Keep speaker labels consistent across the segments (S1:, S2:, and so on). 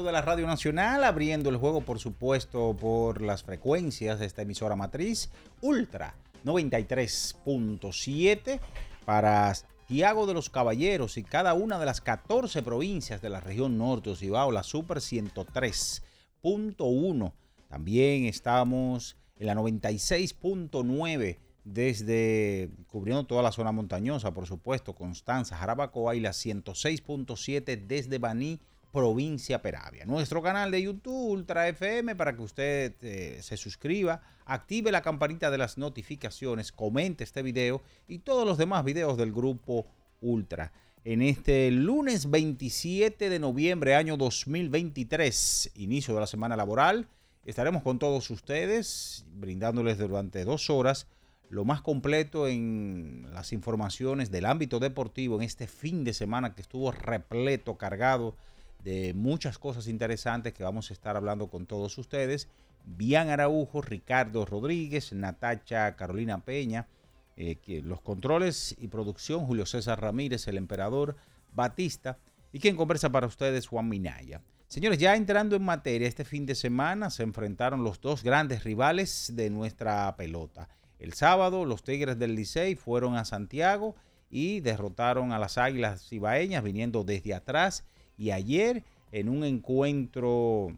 S1: De la Radio Nacional, abriendo el juego, por supuesto, por las frecuencias de esta emisora matriz, Ultra 93.7 para Santiago de los Caballeros y cada una de las 14 provincias de la región norte de Cibao, la Super 103.1. También estamos en la 96.9 desde cubriendo toda la zona montañosa, por supuesto, Constanza, Jarabacoa y la 106.7 desde Baní, provincia Peravia. Nuestro canal de YouTube Ultra FM para que usted eh, se suscriba, active la campanita de las notificaciones, comente este video y todos los demás videos del grupo Ultra. En este lunes 27 de noviembre año 2023, inicio de la semana laboral, estaremos con todos ustedes brindándoles durante dos horas lo más completo en las informaciones del ámbito deportivo en este fin de semana que estuvo repleto, cargado de muchas cosas interesantes que vamos a estar hablando con todos ustedes. Bian Araujo, Ricardo Rodríguez, Natacha Carolina Peña, eh, los controles y producción, Julio César Ramírez, el emperador Batista, y quien conversa para ustedes, Juan Minaya. Señores, ya entrando en materia, este fin de semana se enfrentaron los dos grandes rivales de nuestra pelota. El sábado, los Tigres del Licey fueron a Santiago y derrotaron a las Águilas Cibaeñas viniendo desde atrás. Y ayer, en un encuentro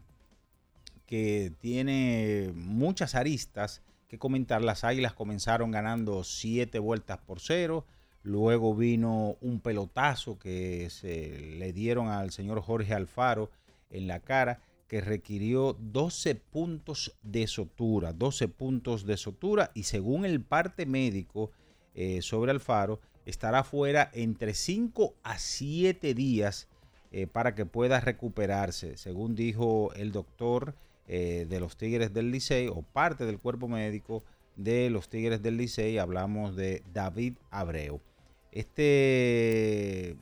S1: que tiene muchas aristas que comentar, las Águilas comenzaron ganando siete vueltas por cero. Luego vino un pelotazo que se le dieron al señor Jorge Alfaro en la cara que requirió 12 puntos de sotura, 12 puntos de sotura y según el parte médico eh, sobre Alfaro, estará fuera entre 5 a 7 días eh, para que pueda recuperarse, según dijo el doctor eh, de los Tigres del Licey o parte del cuerpo médico de los Tigres del Licey, hablamos de David Abreu. Este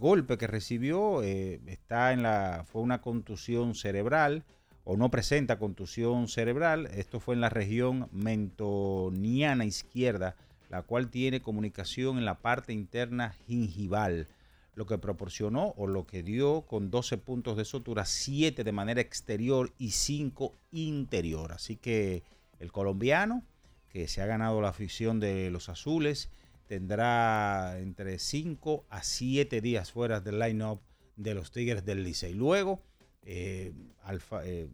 S1: golpe que recibió eh, está en la fue una contusión cerebral o no presenta contusión cerebral. Esto fue en la región mentoniana izquierda, la cual tiene comunicación en la parte interna gingival, lo que proporcionó o lo que dio con 12 puntos de sutura, 7 de manera exterior y 5 interior. Así que el colombiano, que se ha ganado la afición de los azules, tendrá entre 5 a 7 días fuera del line-up de los Tigres del Licey. Luego, eh, eh,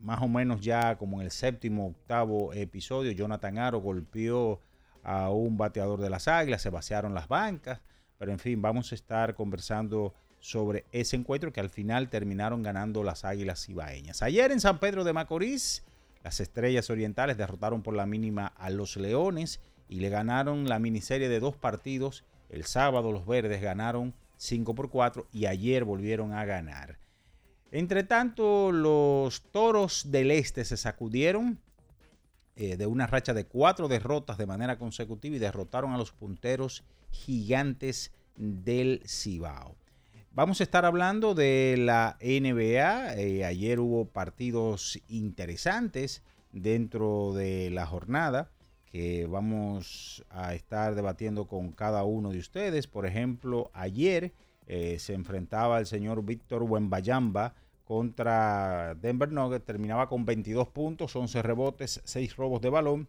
S1: más o menos ya como en el séptimo, octavo episodio, Jonathan Aro golpeó a un bateador de las Águilas, se vaciaron las bancas, pero en fin, vamos a estar conversando sobre ese encuentro que al final terminaron ganando las Águilas Ibaeñas. Ayer en San Pedro de Macorís, las Estrellas Orientales derrotaron por la mínima a los Leones y le ganaron la miniserie de dos partidos. El sábado los Verdes ganaron 5 por 4 y ayer volvieron a ganar. Entre tanto, los Toros del Este se sacudieron eh, de una racha de cuatro derrotas de manera consecutiva y derrotaron a los punteros gigantes del Cibao. Vamos a estar hablando de la NBA. Eh, ayer hubo partidos interesantes dentro de la jornada que vamos a estar debatiendo con cada uno de ustedes. Por ejemplo, ayer eh, se enfrentaba el señor Víctor Wembayamba contra Denver Nuggets. Terminaba con 22 puntos, 11 rebotes, 6 robos de balón.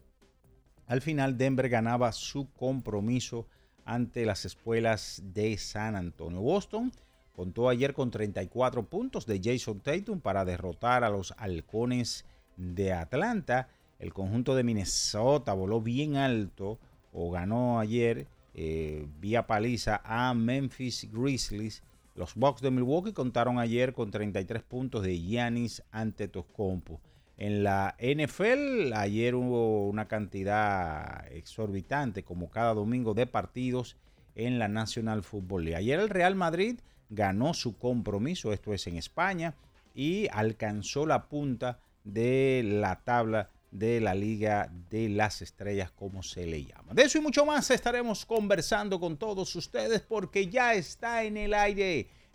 S1: Al final Denver ganaba su compromiso ante las escuelas de San Antonio. Boston Contó ayer con 34 puntos de Jason Tatum para derrotar a los halcones de Atlanta. El conjunto de Minnesota voló bien alto o ganó ayer eh, vía paliza a Memphis Grizzlies. Los Bucks de Milwaukee contaron ayer con 33 puntos de Giannis ante Toscompo. En la NFL ayer hubo una cantidad exorbitante como cada domingo de partidos en la National Football League. Ayer el Real Madrid ganó su compromiso, esto es en España, y alcanzó la punta de la tabla de la Liga de las Estrellas, como se le llama. De eso y mucho más estaremos conversando con todos ustedes porque ya está en el aire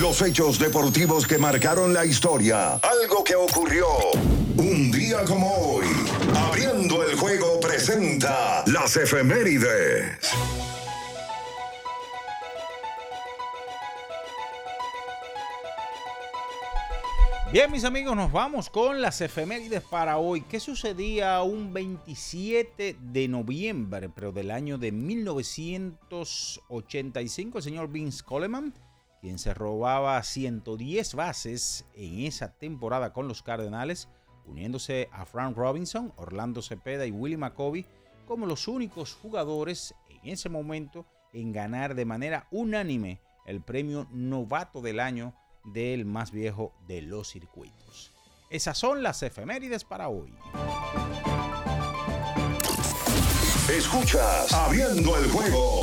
S2: Los hechos deportivos que marcaron la historia. Algo que ocurrió un día como hoy. Abriendo el juego presenta las efemérides.
S1: Bien, mis amigos, nos vamos con las efemérides para hoy. ¿Qué sucedía un 27 de noviembre, pero del año de 1985? El señor Vince Coleman quien se robaba 110 bases en esa temporada con los Cardenales, uniéndose a Frank Robinson, Orlando Cepeda y Willie McCovey como los únicos jugadores en ese momento en ganar de manera unánime el premio novato del año del más viejo de los circuitos. Esas son las efemérides para hoy.
S2: Escuchas Abriendo el juego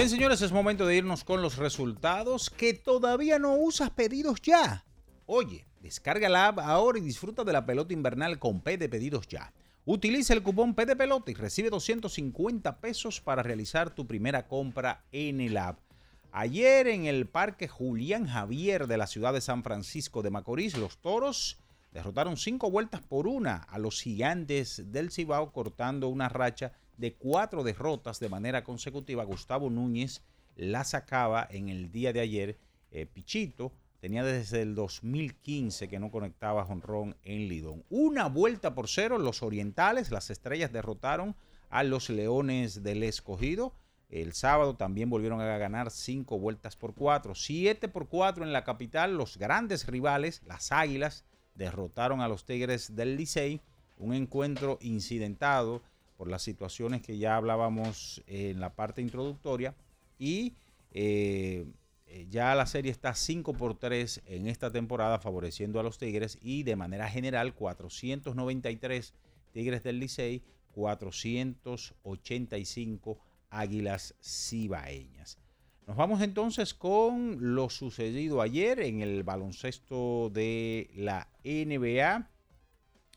S1: Bien, señores, es momento de irnos con los resultados que todavía no usas pedidos ya. Oye, descarga la app ahora y disfruta de la pelota invernal con P de pedidos ya. Utiliza el cupón P de pelota y recibe 250 pesos para realizar tu primera compra en el app. Ayer en el Parque Julián Javier de la ciudad de San Francisco de Macorís, los toros derrotaron cinco vueltas por una a los gigantes del Cibao, cortando una racha de cuatro derrotas de manera consecutiva. Gustavo Núñez la sacaba en el día de ayer. Eh, Pichito tenía desde el 2015 que no conectaba jonrón en Lidón. Una vuelta por cero, los orientales, las estrellas derrotaron a los leones del escogido. El sábado también volvieron a ganar cinco vueltas por cuatro. Siete por cuatro en la capital. Los grandes rivales, las águilas, derrotaron a los tigres del Licey. Un encuentro incidentado por las situaciones que ya hablábamos en la parte introductoria. Y eh, eh, ya la serie está 5 por 3 en esta temporada, favoreciendo a los Tigres. Y de manera general, 493 Tigres del Licey, 485 Águilas Cibaeñas. Nos vamos entonces con lo sucedido ayer en el baloncesto de la NBA,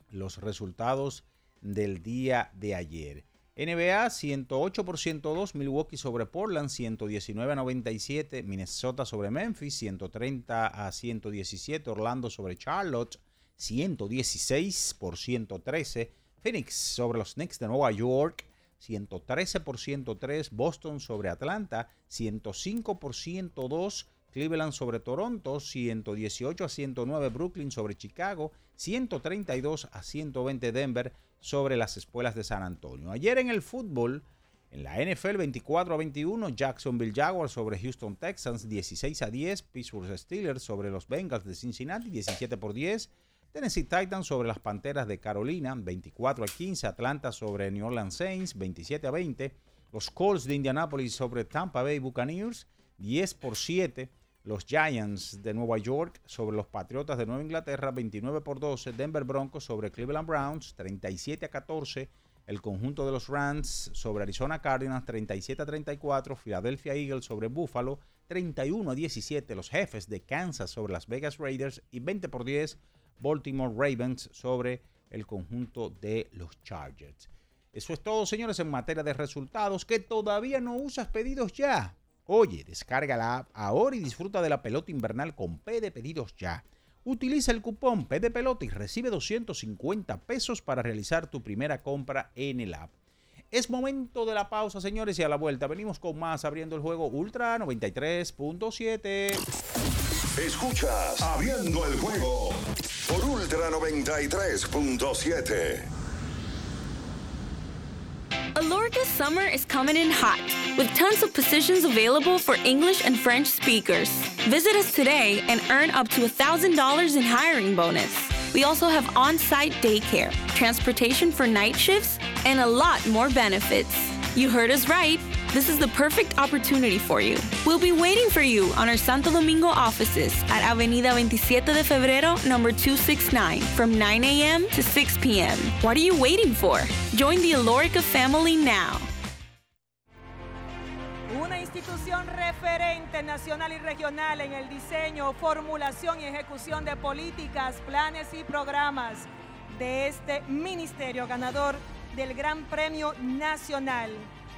S1: los resultados del día de ayer. NBA 108 por 102, Milwaukee sobre Portland 119 a 97, Minnesota sobre Memphis 130 a 117, Orlando sobre Charlotte 116 por 113, Phoenix sobre los Knicks de Nueva York 113 por 103, Boston sobre Atlanta 105 por 102, Cleveland sobre Toronto 118 a 109, Brooklyn sobre Chicago 132 a 120, Denver sobre las espuelas de San Antonio. Ayer en el fútbol, en la NFL 24 a 21, Jacksonville Jaguars sobre Houston Texans 16 a 10, Pittsburgh Steelers sobre los Bengals de Cincinnati 17 por 10, Tennessee Titans sobre las Panteras de Carolina 24 a 15, Atlanta sobre New Orleans Saints 27 a 20, los Colts de Indianapolis sobre Tampa Bay Buccaneers 10 por 7, los Giants de Nueva York sobre los Patriotas de Nueva Inglaterra, 29 por 12. Denver Broncos sobre Cleveland Browns, 37 a 14. El conjunto de los Rams sobre Arizona Cardinals, 37 a 34. Philadelphia Eagles sobre Buffalo, 31 a 17. Los jefes de Kansas sobre Las Vegas Raiders y 20 por 10. Baltimore Ravens sobre el conjunto de los Chargers. Eso es todo, señores, en materia de resultados. Que todavía no usas pedidos ya. Oye, descarga la app ahora y disfruta de la pelota invernal con P de pedidos ya. Utiliza el cupón P de pelota y recibe 250 pesos para realizar tu primera compra en el app. Es momento de la pausa, señores, y a la vuelta venimos con más abriendo el juego Ultra 93.7.
S2: Escuchas Abriendo el juego por Ultra 93.7.
S3: Alorca's summer is coming in hot, with tons of positions available for English and French speakers. Visit us today and earn up to $1,000 in hiring bonus. We also have on site daycare, transportation for night shifts, and a lot more benefits. You heard us right. This is the perfect opportunity for you. We'll be waiting for you on our Santo Domingo offices at Avenida 27 de Febrero, number 269, from 9 a.m. to 6 p.m. What are you waiting for? Join the Alorica family now.
S4: Una institución referente nacional y regional en el diseño, formulación y ejecución de políticas, planes y programas de este ministerio ganador del Gran Premio Nacional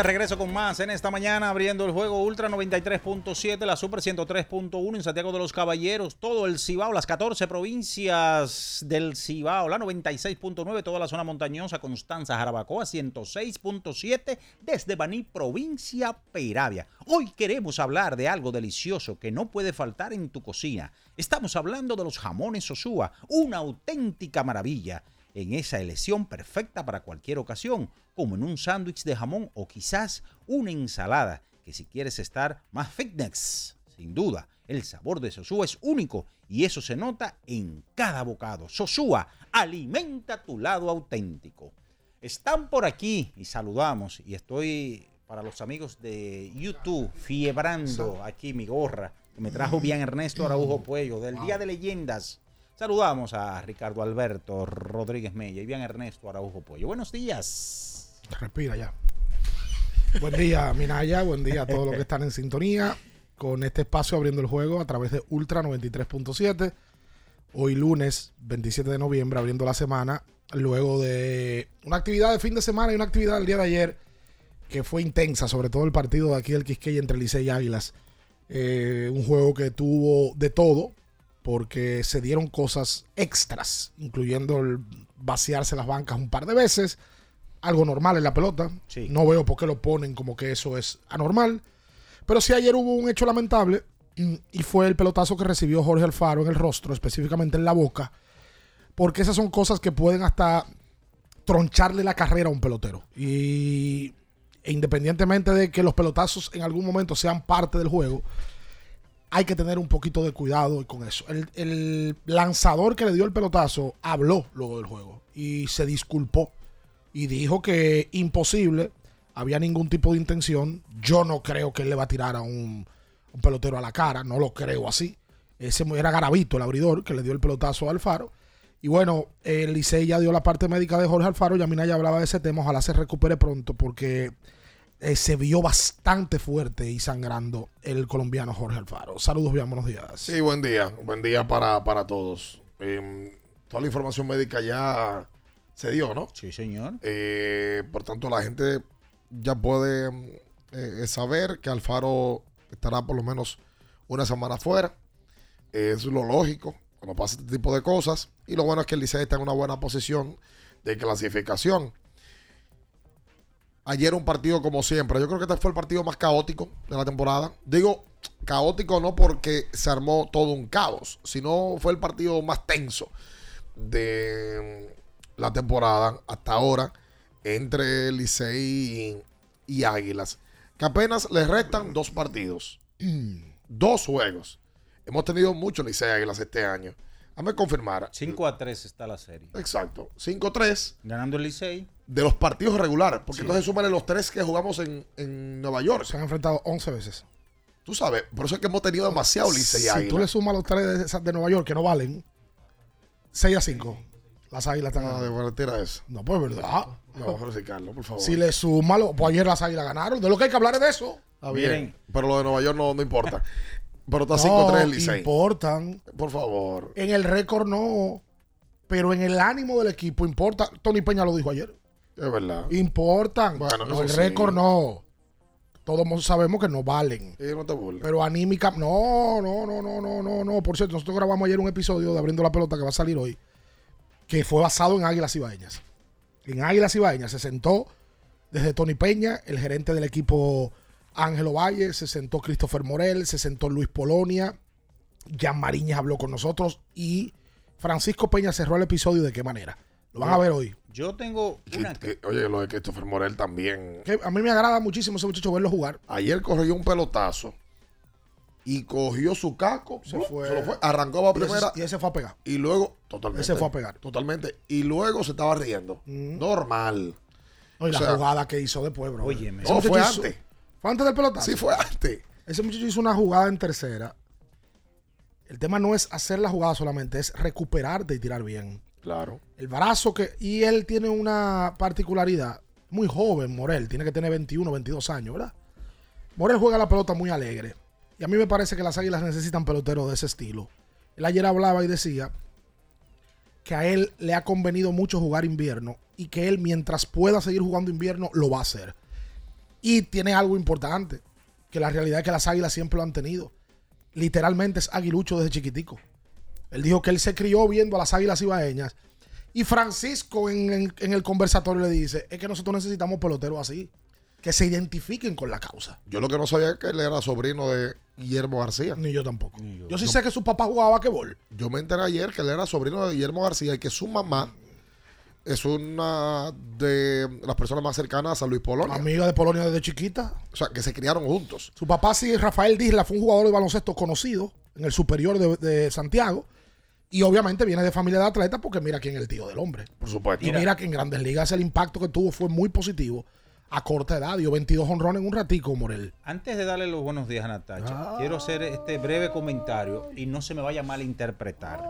S1: De regreso con más en esta mañana abriendo el juego Ultra 93.7, la Super 103.1 en Santiago de los Caballeros, todo el Cibao, las 14 provincias del Cibao, la 96.9, toda la zona montañosa, Constanza, Jarabacoa, 106.7 desde Baní, provincia Peravia. Hoy queremos hablar de algo delicioso que no puede faltar en tu cocina. Estamos hablando de los jamones Sosúa, una auténtica maravilla en esa elección perfecta para cualquier ocasión, como en un sándwich de jamón o quizás una ensalada, que si quieres estar más fitness, sin duda, el sabor de Sosúa es único y eso se nota en cada bocado. Sosúa, alimenta tu lado auténtico. Están por aquí y saludamos y estoy para los amigos de YouTube fiebrando aquí mi gorra que me trajo bien Ernesto Araujo Puello del Día de Leyendas. Saludamos a Ricardo Alberto Rodríguez Mella y bien Ernesto Araujo Pollo. Buenos días.
S5: Respira ya. Buen día, Minaya. Buen día a todos los que están en sintonía con este espacio abriendo el juego a través de Ultra 93.7. Hoy lunes 27 de noviembre, abriendo la semana, luego de una actividad de fin de semana y una actividad del día de ayer que fue intensa, sobre todo el partido de aquí del Quisqueya entre Licey y Águilas. Eh, un juego que tuvo de todo, porque se dieron cosas extras, incluyendo el vaciarse las bancas un par de veces, algo normal en la pelota. No veo por qué lo ponen como que eso es anormal. Pero sí ayer hubo un hecho lamentable mm, y fue el pelotazo que recibió Jorge Alfaro en el rostro, específicamente en la boca, porque esas son cosas que pueden hasta troncharle la carrera a un pelotero. Y e independientemente de que los pelotazos en algún momento sean parte del juego, hay que tener un poquito de cuidado con eso. El, lanzador que le dio el pelotazo habló luego del juego y se disculpó y dijo que imposible, había ningún tipo de intención. Yo no creo que él le va a tirar a un, pelotero a la cara, no lo creo así. Ese era Garavito, el abridor, que le dio el pelotazo a Alfaro. Y bueno, el Licey ya dio la parte médica de Jorge Alfaro. Yamina ya hablaba de ese tema. Ojalá se recupere pronto porque eh, se vio bastante fuerte y sangrando el colombiano Jorge Alfaro. Saludos, bien, buenos días.
S6: Sí, buen día. Buen día para, todos. Em, toda la información médica ya se dio, ¿no?
S1: Sí, señor.
S6: Eh, por tanto, la gente ya puede eh, saber que Alfaro estará por lo menos una semana fuera. Es lo lógico cuando pasa este tipo de cosas. Y lo bueno es que el Licey está en una buena posición de clasificación. Ayer un partido como siempre. Yo creo que este fue el partido más caótico de la temporada. Digo caótico no porque se armó todo un caos, sino fue el partido más tenso de la temporada hasta ahora entre Licey y, y Águilas. Que apenas les restan dos partidos. dos juegos. Hemos tenido mucho Licey Águilas este año. Dame confirmar.
S1: 5 a 3 está la serie.
S6: Exacto. 5-3
S1: Ganando el Licey.
S6: De los partidos regulares. Porque
S5: Sí.
S6: entonces súmale los tres que jugamos en, en Nueva York.
S5: Se han enfrentado 11 veces.
S6: Tú sabes, por eso es que hemos tenido demasiado Licey
S5: Si tú le sumas los tres de, de Nueva York que no valen, 6 a 5. Las águilas están
S6: Ah,
S5: ganando.
S6: de verdad, tira eso.
S5: No, pues verdad.
S6: No, pero sí, Carlos, por favor.
S5: Si le sumas, lo- pues ayer las águilas ganaron. De lo que hay que hablar es de eso.
S6: Está bien. Pero lo de Nueva York no, no importa. Pero está
S5: No,
S6: 5-3 el Licey.
S5: importan.
S6: Por favor.
S5: En el récord no. Pero en el ánimo del equipo importa. Tony Peña lo dijo ayer.
S6: Es verdad.
S5: Importan.
S6: Bueno,
S5: No,
S6: eso
S5: el
S6: sí.
S5: récord no. Todos mo- sabemos que no valen.
S6: Sí, no te burles.
S5: Pero anímica, no, no, no, no, no, no, no. Por cierto, nosotros grabamos ayer un episodio de Abriendo la Pelota que va a salir hoy, que fue basado en Águilas Ibaeñas. En Águilas Ibaeñas se sentó desde Tony Peña, el gerente del equipo Ángelo Valle, se sentó Christopher Morel, se sentó Luis Polonia, Jan Mariñas habló con nosotros y Francisco Peña cerró el episodio de qué manera. Lo van a ver hoy.
S1: Yo tengo una.
S6: Que- oye, lo de Christopher Morel también.
S5: Que a mí me agrada muchísimo ese muchacho verlo jugar.
S6: Ayer corrió un pelotazo y cogió su caco, se,
S5: fue.
S6: lo fue, arrancó a
S5: ese-
S6: primera
S5: y ese fue a pegar.
S6: y luego totalmente.
S5: Ese fue a pegar.
S6: Totalmente. Y luego se estaba riendo. Normal.
S5: No, y
S6: O
S5: la
S6: sea,
S5: jugada que hizo después, bro.
S1: Óyeme.
S5: Ese
S6: No, fue
S5: hizo-
S6: antes.
S5: ¿Fue antes del pelotazo?
S6: Sí, fue antes.
S5: Ese muchacho hizo una jugada en tercera. El tema no es hacer la jugada solamente, es recuperarte y tirar bien.
S6: Claro.
S5: El brazo que. Y él tiene una particularidad. Muy joven, Morel. Tiene que tener 21, 22 años, ¿verdad? Morel juega la pelota muy alegre. Y a mí me parece que las águilas necesitan peloteros de ese estilo. Él ayer hablaba y decía que a él le ha convenido mucho jugar invierno y que él, mientras pueda seguir jugando invierno, lo va a hacer. Y tiene algo importante, que la realidad es que las águilas siempre lo han tenido. Literalmente es aguilucho desde chiquitico. Él dijo que él se crió viendo a las águilas ibaeñas. Y Francisco en, en- en el conversatorio le dice, es que nosotros necesitamos peloteros así, que se identifiquen con la causa.
S6: Yo lo que no sabía es que él era sobrino de Guillermo García.
S5: Ni yo tampoco. Yo sí sé que su papá jugaba basquetbol.
S6: Yo me enteré ayer que él era sobrino de Guillermo García y que su mamá es una de las personas más cercanas a San Luis Polonia.
S5: Amiga de Polonia desde chiquita.
S6: O sea, que se criaron juntos.
S5: Su papá sí, Rafael Disla, fue un jugador de baloncesto conocido en el superior de, de Santiago. Y obviamente viene de familia de atletas porque mira quién es el tío del hombre.
S6: Por supuesto.
S5: Y mira que en Grandes Ligas el impacto que tuvo fue muy positivo a corta edad. Dio 22 honrones en un ratico, Morel.
S1: Antes de darle los buenos días a Natacha, quiero hacer este breve comentario y no se me vaya a malinterpretar.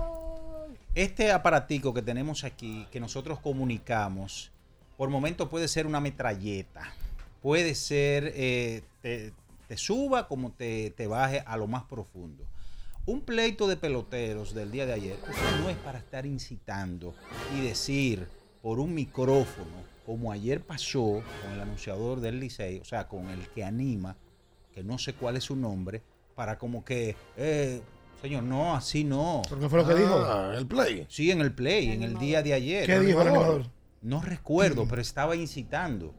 S1: Este aparatico que tenemos aquí, que nosotros comunicamos, por momentos puede ser una metralleta. Puede ser, eh, te, te suba como te, te baje a lo más profundo. Un pleito de peloteros del día de ayer, eso no es para estar incitando y decir por un micrófono, como ayer pasó con el anunciador del Licey, o sea, con el que anima, que no sé cuál es su nombre, para como que, eh, señor, no, así no.
S5: ¿Pero qué fue lo que dijo?
S6: Ah, el play.
S1: Sí, en el play, en el día de ayer.
S5: ¿Qué dijo el animador?
S1: No recuerdo, pero estaba incitando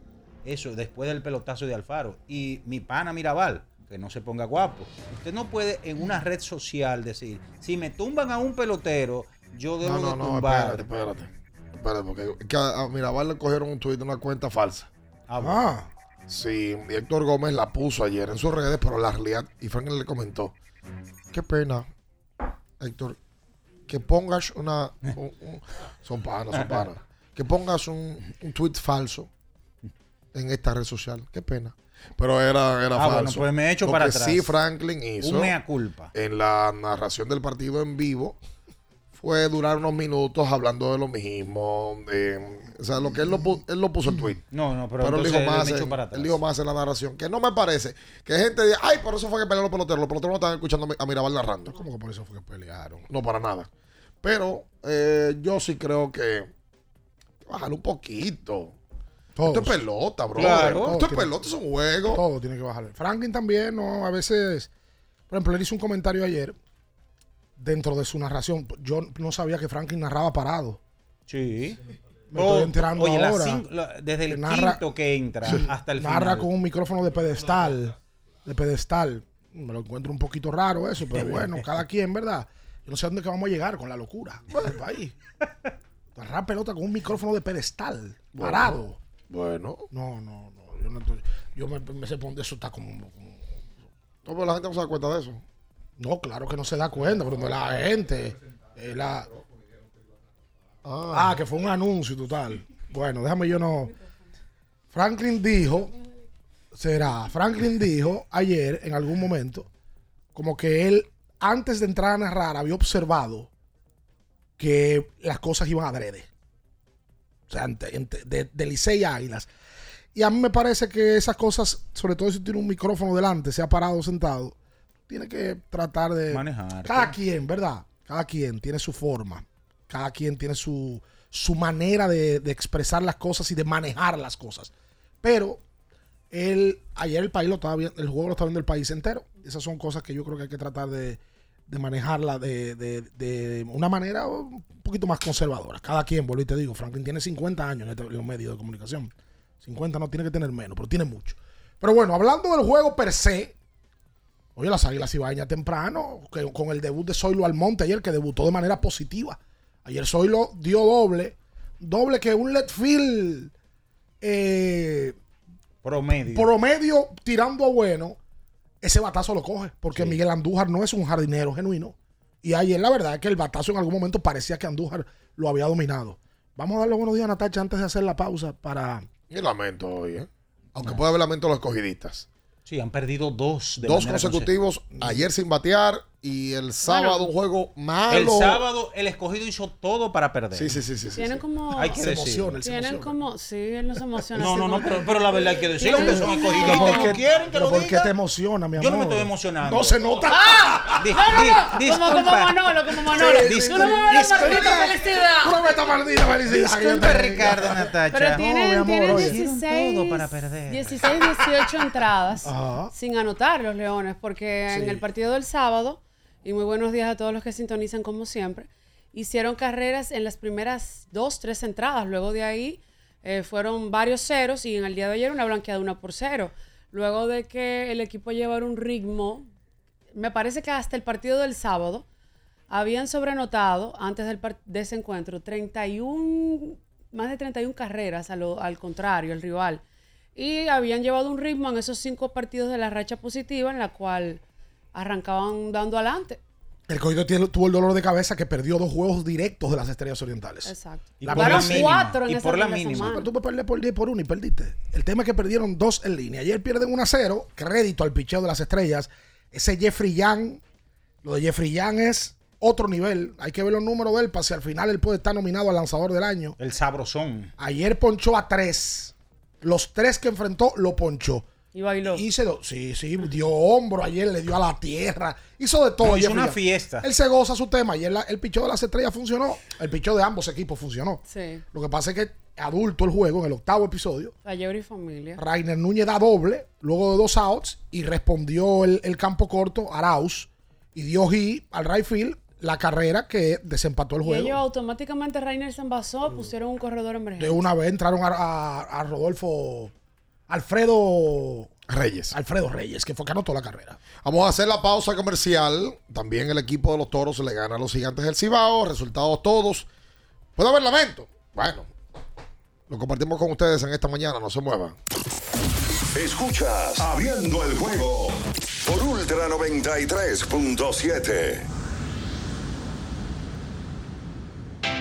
S1: eso después del pelotazo de Alfaro. Y mi pana Mirabal, que no se ponga guapo. Usted no puede en una red social decir, si me tumban a un pelotero, yo debo
S6: No, no,
S1: de
S6: no,
S1: tumbar.
S6: espérate, espérate. Espérate, porque que a, a Mirabal le cogieron un tuit de una cuenta falsa.
S5: Ah,
S6: Sí, y Héctor Gómez la puso ayer en sus redes, pero la realidad, y Frank le comentó, qué pena, Héctor, que pongas una... un- un- son panas, son panas. Que pongas un, un tweet falso en esta red social. Qué pena. Pero era, era
S1: Ah,
S6: falso.
S1: bueno, pues me
S6: Lo
S1: para
S6: que
S1: atrás.
S6: sí Franklin hizo
S1: Un mea culpa.
S6: en la narración del partido en vivo fue durar unos minutos hablando de lo mismo. de- o sea, lo que él lo, pu- él lo puso en tweet.
S1: No, no, pero,
S6: Pero él dijo, más en,
S1: para
S6: él
S1: atrás.
S6: dijo más en la narración. Que no me parece. Que gente diga, ay, por eso fue que pelearon los peloteros. Los peloteros no estaban escuchando a Mirabal narrando.
S5: ¿cómo que por eso fue que pelearon?
S6: No, para nada. Pero eh, yo sí creo que. Bájale un poquito. Esto es pelota, bro.
S5: Claro.
S6: Esto es
S5: Tiene-
S6: pelota, es un juego.
S5: Todo tiene que bajar. Franklin también, ¿no? A veces, por ejemplo, él hizo un comentario ayer dentro de su narración. Yo no sabía que Franklin narraba parado.
S1: Sí.
S5: Me estoy enterando
S1: oye, las
S5: ahora.
S1: cinco- la- desde el
S5: que narra-
S1: quinto que entra
S5: Sí.
S1: hasta el
S5: narra
S1: final.
S5: con un micrófono de pedestal. De pedestal. Me lo encuentro un poquito raro eso, pero bueno, cada quien, ¿verdad? Yo no sé a dónde que vamos a llegar con la locura del país. Narrar pelota con un micrófono de pedestal.
S6: Bueno,
S5: Parado.
S6: Bueno.
S5: No, no, no. Yo, no yo me, me sé por dónde eso está como, como-
S6: No, pero la gente no se da cuenta de eso.
S5: No, claro que no se da cuenta, pero no es la gente. la... Ah, que fue un anuncio total. Bueno, déjame yo no. Franklin dijo, será, Franklin dijo ayer en algún momento, como que él, antes de entrar a narrar, había observado que las cosas iban adrede. O sea, de, de Licey a Águilas. Y a mí me parece que esas cosas, sobre todo si tiene un micrófono delante, sea parado o sentado, tiene que tratar de
S1: Manejar.
S5: Cada quien, ¿verdad? Cada quien tiene su forma. Cada quien tiene su, su manera de, de expresar las cosas y de manejar las cosas. Pero él, ayer el país lo estaba viendo, el juego lo estaba viendo el país entero. Esas son cosas que yo creo que hay que tratar de, de manejarla de, de- de una manera un poquito más conservadora. Cada quien, vuelvo y te digo, Franklin tiene 50 años en, este- en los medios de comunicación. 50 no tiene que tener menos, pero tiene mucho. Pero bueno, hablando del juego per se, Oye, las Águilas Ibaña temprano, que- con el debut de Zoilo Almonte ayer, que debutó de manera positiva. Ayer Zoilo dio doble, doble que un let field eh,
S1: Promedio.
S5: promedio tirando a bueno, ese batazo lo coge, porque Miguel Andújar no es un jardinero genuino. Y ayer la verdad es que el batazo en algún momento parecía que Andújar lo había dominado. Vamos a darle buenos días a Natacha antes de hacer la pausa para...
S6: Y lamento hoy, ¿eh? Aunque puede haber lamento a los escogidistas.
S1: Sí, han perdido dos. de
S6: Dos consecutivos, ayer sin batear y el sábado un juego malo.
S1: El sábado el escogido hizo todo para perder.
S6: Sí, sí, sí, sí.
S7: Tienen
S6: sí.
S7: como.
S1: Hay que
S5: Se emociona, él se
S7: Tienen
S5: emociona.
S7: como. Sí, él no se emociona.
S1: No, no, no, pero, pero la verdad hay que decirlo, que son escogidos.
S5: Pero ¿por
S1: como
S5: qué-
S1: quieren que
S5: pero
S1: lo
S5: ¿por qué
S1: diga.
S5: te emociona, mi amor?
S1: Yo no me estoy emocionando.
S5: No se nota.
S1: Di-
S7: No, no,
S1: di-
S7: no. Como, como. Manolo, como Manolo.
S1: Sí,
S7: Tú no me vas a dar
S1: disculpa.
S7: maldita felicidad.
S5: Felicidad.
S1: Disculpa, Ricardo Natacha.
S7: Pero
S5: No,
S7: tienen,
S5: mi amor,
S7: tienen
S5: oye.
S7: 16,
S1: todo para perder.
S7: 16, 18 entradas sin anotar los Leones, porque en el partido del sábado, y muy buenos días a todos los que sintonizan como siempre, hicieron carreras en las primeras dos, tres entradas. Luego de ahí eh, fueron varios ceros y en el día de ayer una blanqueada una por cero. Luego de que el equipo llevara un ritmo, me parece que hasta el partido del sábado habían sobrenotado antes del de ese encuentro 31, más de 31 carreras a lo- al contrario, el rival. Y habían llevado un ritmo en esos cinco partidos de la racha positiva en la cual arrancaban dando adelante.
S5: El cogido tiene- tuvo el dolor de cabeza que perdió dos juegos directos de las Estrellas Orientales.
S7: Exacto.
S1: Y
S5: La
S1: por la
S7: cuatro en
S1: Y
S7: esa
S1: por la mínima.
S5: tú puedes perder por 10 por 1 y perdiste. El tema es que perdieron dos en línea. Ayer pierden 1 a 0. Crédito al picheo de las estrellas. Ese Jeffrey Young. Lo de Jeffrey Young es otro nivel. Hay que ver los números de él para si al final él puede estar nominado al lanzador del año.
S1: El sabrosón.
S5: Ayer ponchó a tres. Los tres que enfrentó lo ponchó.
S7: Y bailó.
S5: Y sí, sí, dio hombro ayer, le dio a la tierra, hizo de todo.
S1: Hizo una fiesta.
S5: Él se goza su tema. Ayer la- el picheo de las estrellas funcionó. El picheo de ambos equipos funcionó.
S7: Sí.
S5: Lo que pasa es que adulto el juego, en el octavo episodio,
S7: Ayer y familia.
S5: Rainer Núñez da doble, luego de dos outs, y respondió el, el campo corto, Arauz, y dio hit al right field, la carrera que desempató el
S7: Y ellos
S5: juego.
S7: automáticamente Rainer se envasó, pusieron un corredor emergente.
S5: De una vez entraron a, a- a Rodolfo Alfredo
S6: Reyes.
S5: Alfredo Reyes, que fue que anotó la carrera.
S6: Vamos a hacer la pausa comercial. También el equipo de los toros le gana a los gigantes del Cibao. Resultados todos. Puede haber lamento. Bueno, lo compartimos con ustedes en esta mañana. No se muevan.
S2: Escuchas Abriendo el juego por Ultra 93.7.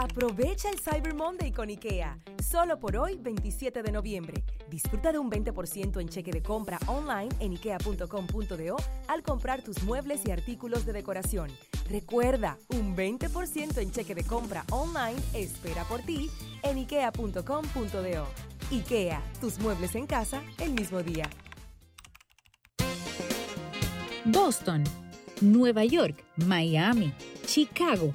S8: Aprovecha el Cyber Monday con IKEA. Solo por hoy, 27 de noviembre. Disfruta de un 20% en cheque de compra online en ikea.com.do al comprar tus muebles y artículos de decoración. Recuerda, un 20% en cheque de compra online espera por ti en ikea.com.do. IKEA, tus muebles en casa el mismo día.
S9: Boston, Nueva York, Miami, Chicago.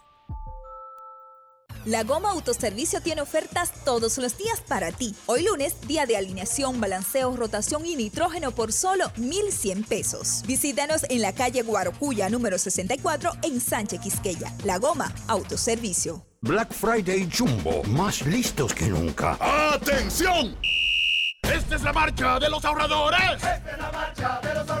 S10: La Goma Autoservicio tiene ofertas todos los días para ti. Hoy lunes, día de alineación, balanceo, rotación y nitrógeno por solo 1,100 pesos. Visítanos en la calle Guarocuya, número 64, en Sánchez Quisqueya. La Goma Autoservicio.
S11: Black Friday Jumbo, más listos que nunca.
S12: ¡Atención! Esta es la marcha de los ahorradores.
S13: Esta es la marcha de los ahorradores.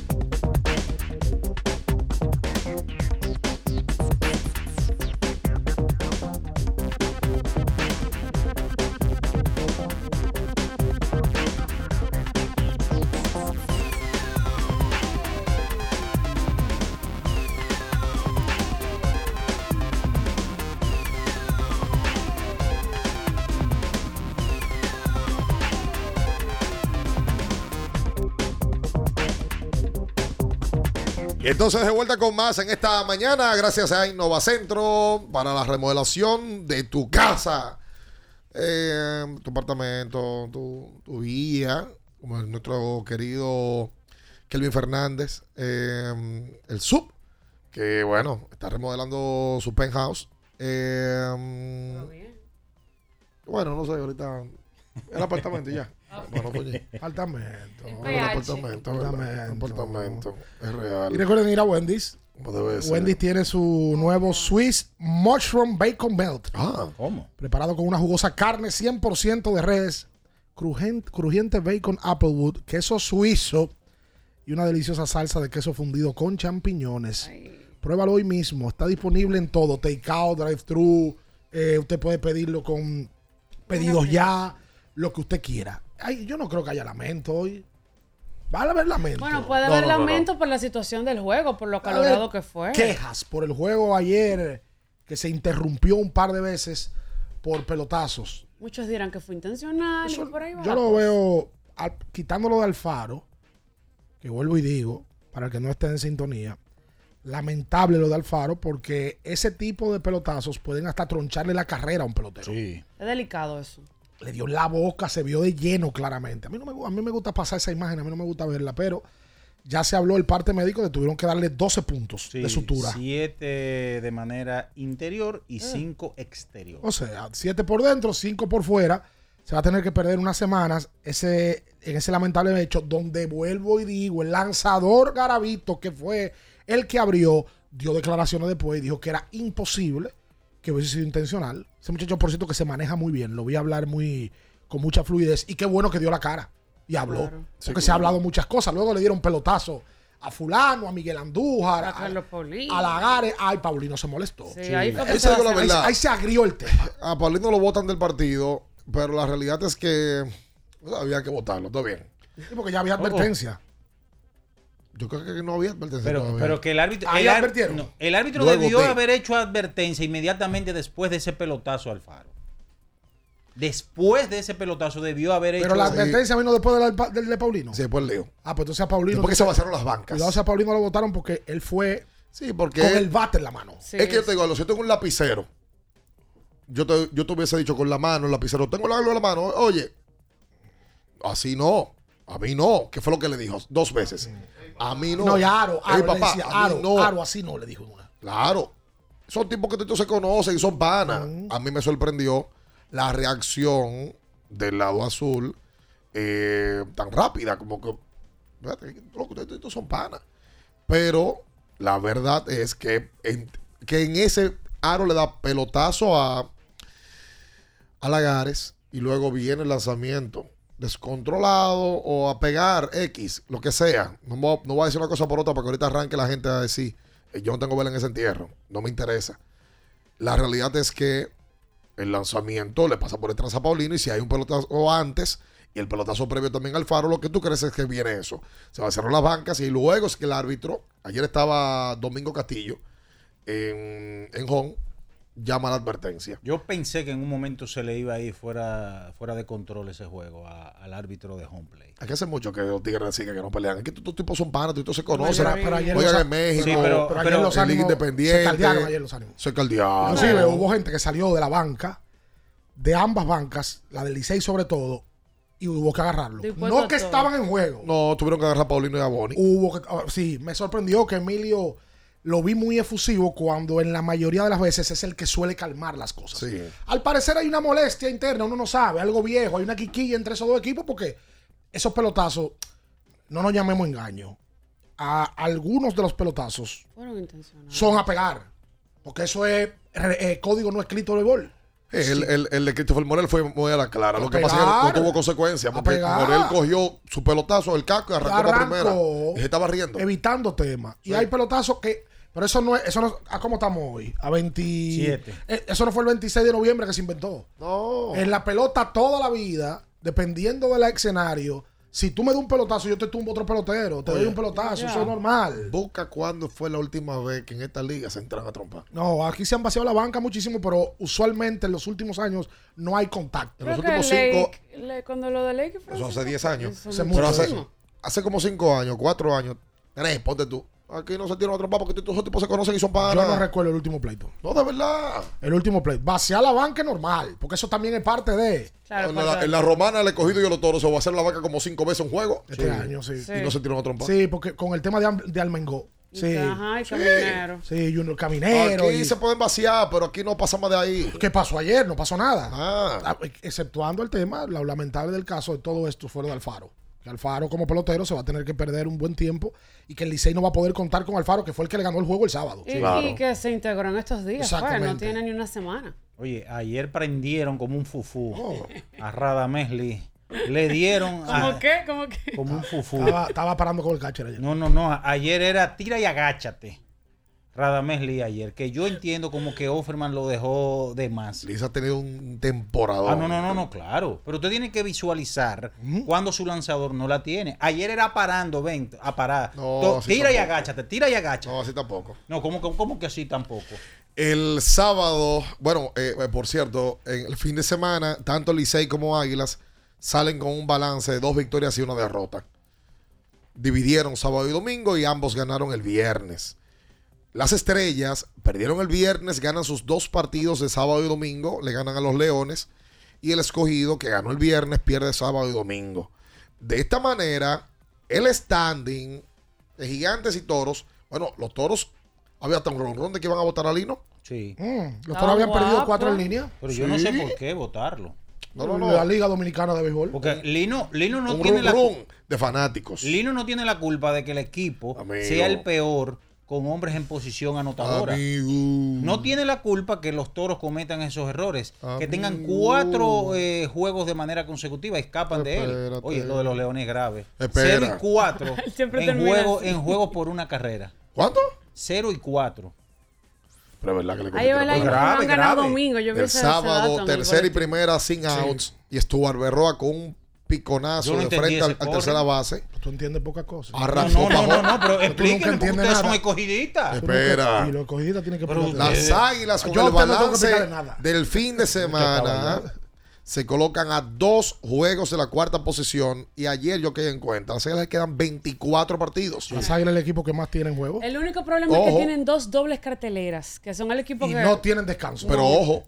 S6: Entonces de vuelta con más en esta mañana, gracias a Innovacentro para la remodelación de tu casa, eh, tu apartamento, tu, tu villa, como el- nuestro querido Kelvin Fernández, eh, el sub, que bueno, está remodelando su penthouse. Eh, bueno, no sé, ahorita el apartamento y ya. Bueno, oye.
S5: Apartamento.
S6: Apartamento, apartamento. Es real.
S5: Y recuerden ir a Wendy's. Wendy's tiene su nuevo Swiss Mushroom Bacon Melt.
S6: Ah,
S1: ¿cómo?
S5: Preparado con una jugosa carne 100% de res, crujen- crujiente bacon Applewood, queso suizo y una deliciosa salsa de queso fundido con champiñones. Pruébalo hoy mismo. Está disponible en todo. Takeout, drive-thru. eh, usted puede pedirlo con pedidos ya. Lo que usted quiera. Ay, yo no creo que haya lamento hoy. Va a haber lamento.
S14: Bueno, puede haber
S5: no, no, no.
S14: lamento por la situación del juego, por lo calorado que fue.
S5: Quejas por el juego ayer que se interrumpió un par de veces por pelotazos.
S14: Muchos dirán que fue intencional y por ahí va.
S5: Yo lo veo, al- quitándolo de Alfaro, que vuelvo y digo, para el que no esté en sintonía, lamentable lo de Alfaro porque ese tipo de pelotazos pueden hasta troncharle la carrera a un pelotero.
S14: Es delicado eso.
S5: Le dio la boca, se vio de lleno claramente. A mí, no me, a mí me gusta pasar esa imagen, a mí no me gusta verla, pero ya se habló el parte médico de que tuvieron que darle 12 puntos
S1: Sí,
S5: de sutura.
S1: Siete de manera interior y cinco exterior.
S5: O sea, 7 por dentro, 5 por fuera. Se va a tener que perder unas semanas ese, en ese lamentable hecho donde vuelvo y digo, el lanzador Garavito, que fue el que abrió, dio declaraciones después y dijo que era imposible que hubiese sido intencional. Ese muchacho, por cierto, que se maneja muy bien, lo vi hablar muy con mucha fluidez y qué bueno que dio la cara y habló.
S14: Claro.
S5: Porque
S14: Sí,
S5: se ha hablado muchas cosas. Luego le dieron pelotazo a fulano, a Miguel Andújar,
S14: A
S5: a,
S14: Carlos Paulino.
S5: a Lagares. Ay, Paulino se molestó.
S14: Sí, ahí se
S6: te digo la
S14: basa-
S6: verdad.
S5: Ahí se agrió el tema.
S6: A Paulino lo votan del partido, pero la realidad es que o sea, había que votarlo, todo bien.
S5: Sí, porque ya había
S1: Oh, oh.
S5: advertencia.
S6: Yo creo que no había advertencia
S1: Pero,
S6: todavía.
S1: pero que el árbitro,
S5: Ahí
S1: el,
S5: advirtieron.
S1: no, el árbitro
S6: Luego
S1: debió
S6: de-
S1: haber hecho advertencia inmediatamente después de ese pelotazo al faro. Después de ese pelotazo debió haber hecho.
S5: Pero la advertencia vino después del, alpa- del de Paulino.
S6: Sí, después leo.
S5: Ah, pues entonces a Paulino.
S6: Después que se vaciaron las bancas.
S5: Cuidado si a Paulino lo votaron porque él fue
S6: Sí, porque
S5: con
S6: él-
S5: el bate en la mano.
S14: Sí,
S6: es que yo te digo, algo, si yo tengo un lapicero, yo te, yo te hubiese dicho con la mano, el lapicero, tengo el en la mano, oye, así no, a mí no, ¿qué fue lo que le dijo? Dos veces. A mí no.
S5: No, y a Aro,
S6: Ey,
S5: Aro
S6: papá,
S5: decía, Aro,
S6: no.
S5: Aro así no le dijo una.
S6: Claro. Son tipos que todos se conocen y son panas. A mí me sorprendió la reacción del lado azul eh, tan rápida, como que, "Espérate, loco, ustedes todos son panas. Pero la verdad es que en, que en ese aro le da pelotazo a, a Lagares y luego viene el lanzamiento descontrolado o a pegar X, lo que sea. No, no voy a decir una cosa por otra porque ahorita arranque la gente a decir, "Eh, yo no tengo vela en ese entierro, no me interesa. La realidad es que el lanzamiento le pasa por detrás a Paulino y si hay un pelotazo antes Y el pelotazo previo también al faro, lo que tú crees es que viene eso. Se va a cerrar las bancas y luego es que el árbitro, ayer estaba Domingo Castillo en, en home, llama la advertencia.
S1: Yo pensé que en un momento se le iba a ir fuera, fuera de control ese juego a- al árbitro de home play.
S6: Hay que hace mucho que los tigres siguen que no pelean. Es que estos tipos son panas, estos se conocen.
S5: Pero- pero ayer
S6: Juegan
S5: los-
S6: en México,
S5: Sí, pero- pero ayer los ánimos
S6: Independiente.
S5: se caldearon ayer los ánimos.
S6: Se caldearon.
S5: Inclusive hubo gente que salió de la banca, de ambas bancas, la del Licey sobre todo, y hubo que agarrarlo. No que
S14: todo.
S5: estaban en juego.
S6: No, tuvieron que agarrar a Paulino y a Boni.
S5: Hubo que, ah, sí, me sorprendió que Emilio lo vi muy efusivo cuando en la mayoría de las veces es el que suele calmar las cosas.
S6: Sí.
S5: Al parecer hay una molestia interna, uno no sabe, algo viejo, hay una quiquilla entre esos dos equipos porque esos pelotazos, no nos llamemos engaño, a algunos de los pelotazos son a pegar, porque eso es re- eh, código no escrito de gol.
S6: El, el, el de Christopher Morel fue muy a la clara. Lo que pasa es que
S5: pegar.
S6: no tuvo consecuencias. Porque
S5: pegar.
S6: Morel cogió su pelotazo, el casco y arrancó, la primera. Y se estaba riendo.
S5: Evitando temas. Y hay pelotazos que. Pero eso no es. Eso no, ¿A cómo estamos hoy? A 20.
S1: Siete.
S5: Eh, Eso no fue el 26 de noviembre que se inventó.
S6: No.
S5: En la pelota toda la vida, dependiendo del escenario, si tú me das un pelotazo, yo te tumbo otro pelotero. Te doy un pelotazo. Eso es normal.
S6: Busca cuándo fue la última vez que en esta liga se entran a trompar.
S5: No, aquí se han vaciado la banca muchísimo, pero usualmente en los últimos años no hay contacto.
S6: En los últimos cinco.
S14: Lake- le- cuando lo de Lake
S6: Eso hace 10 años.
S5: Hace
S6: hace,
S14: muchísimo.
S6: hace como 5 años, 4 años. Tres, ponte tú. Aquí no se tiran a trompar porque todos esos tipos se conocen y son panas.
S5: Yo no recuerdo el último pleito.
S6: No, de verdad.
S5: El último pleito. Vaciar la banca es normal, porque eso también es parte de.
S14: Claro,
S6: la, en la romana, el escogido y los toros se va a hacer la vaca como 5 veces un juego.
S5: Este año, sí.
S14: Sí.
S6: Y no se tiran a trompar.
S5: Sí, porque con el tema de, de Almengó. Sí.
S14: Ajá, y caminero.
S5: Sí, Junior Caminero.
S6: Aquí
S5: y-
S6: se pueden vaciar, pero aquí no pasa más de ahí.
S5: ¿Qué pasó ayer? No pasó nada.
S6: Ah.
S5: Ah, Exceptuando el tema, lo lamentable del caso de todo esto fue lo de Alfaro. Que Alfaro como pelotero se va a tener que perder un buen tiempo y que el Licey no va a poder contar con Alfaro, que fue el que le ganó el juego el sábado.
S14: Y, y que se integró en estos días, pues, no tiene ni una semana.
S1: Oye, ayer prendieron como un fufú
S5: Oh.
S1: a Radamesli. Le dieron
S14: ¿Cómo
S1: a-
S14: qué? ¿Cómo qué?
S1: como un fufú.
S5: Estaba, estaba parando con el catcher ayer.
S1: No, no, no. Ayer era tira y agáchate. Radamesli ayer. Que yo entiendo como que Offerman lo dejó de más.
S6: Liz ha tenido un temporada.
S1: Ah, no, no, no, no, claro. Pero usted tiene que visualizar cuando su lanzador no la tiene. Ayer era parando, ven, a parar.
S6: No,
S1: To- tira y agáchate, tira y agáchate.
S6: No, así tampoco.
S1: No, ¿cómo, cómo, cómo que así tampoco?
S6: El sábado, bueno, eh, eh, por cierto, en el fin de semana, tanto Licey como Águilas salen con un balance de dos victorias y una derrota. Dividieron sábado y domingo y ambos ganaron el viernes. Las estrellas perdieron el viernes, ganan sus dos partidos de sábado y domingo, le ganan a los Leones. Y el escogido, que ganó el viernes, pierde sábado y domingo. De esta manera, el standing de gigantes y toros, bueno, los toros, había hasta un ronrón de que iban a votar a Lino.
S1: Sí.
S5: Mm, los toros habían perdido cuatro en línea.
S1: Pero yo no sé por qué votarlo.
S6: No, no, no.
S5: La Liga Dominicana de Béisbol.
S1: Porque Lino, Lino no
S6: un
S1: tiene
S6: rum,
S1: la
S6: rum de fanáticos.
S1: Lino no tiene la culpa de que el equipo
S6: Amigo.
S1: sea el peor con hombres en posición anotadora.
S6: Amigo.
S1: No tiene la culpa que los toros cometan esos errores. Que tengan cuatro eh, juegos de manera consecutiva, escapan de él. Oye, lo de los leones es grave.
S6: Espera.
S1: Cero y cuatro
S14: Siempre
S1: en,
S14: termina
S1: juego, en juegos por una carrera.
S6: ¿Cuánto?
S1: Cero y cuatro.
S6: Pero es verdad que le
S14: Ahí va la
S1: grave, grave.
S14: domingo. Yo
S6: El sábado, tercera y primera sin outs. Y Stuart Berroa con un piconazo
S1: no
S6: de frente al, al tercera base.
S5: Tú entiendes pocas cosas.
S1: No,
S6: Arrasó
S1: no, no, no, no, pero explíquenme porque
S5: entiendes
S1: ustedes son
S5: nada.
S1: escogidistas.
S5: Tú nunca-
S6: Espera.
S5: Y los escogidas tienen que
S1: Pero
S6: Las águilas con
S5: Yo
S6: el balance del fin de semana se colocan a dos juegos de la cuarta posición. Y ayer yo quedé en cuenta. Las águilas le quedan 24 partidos.
S5: Las águilas es el equipo que más tiene en juego.
S14: El único problema es que tienen dos dobles carteleras, que son el equipo
S5: Y
S14: que...
S5: no tienen descanso.
S6: Pero ojo,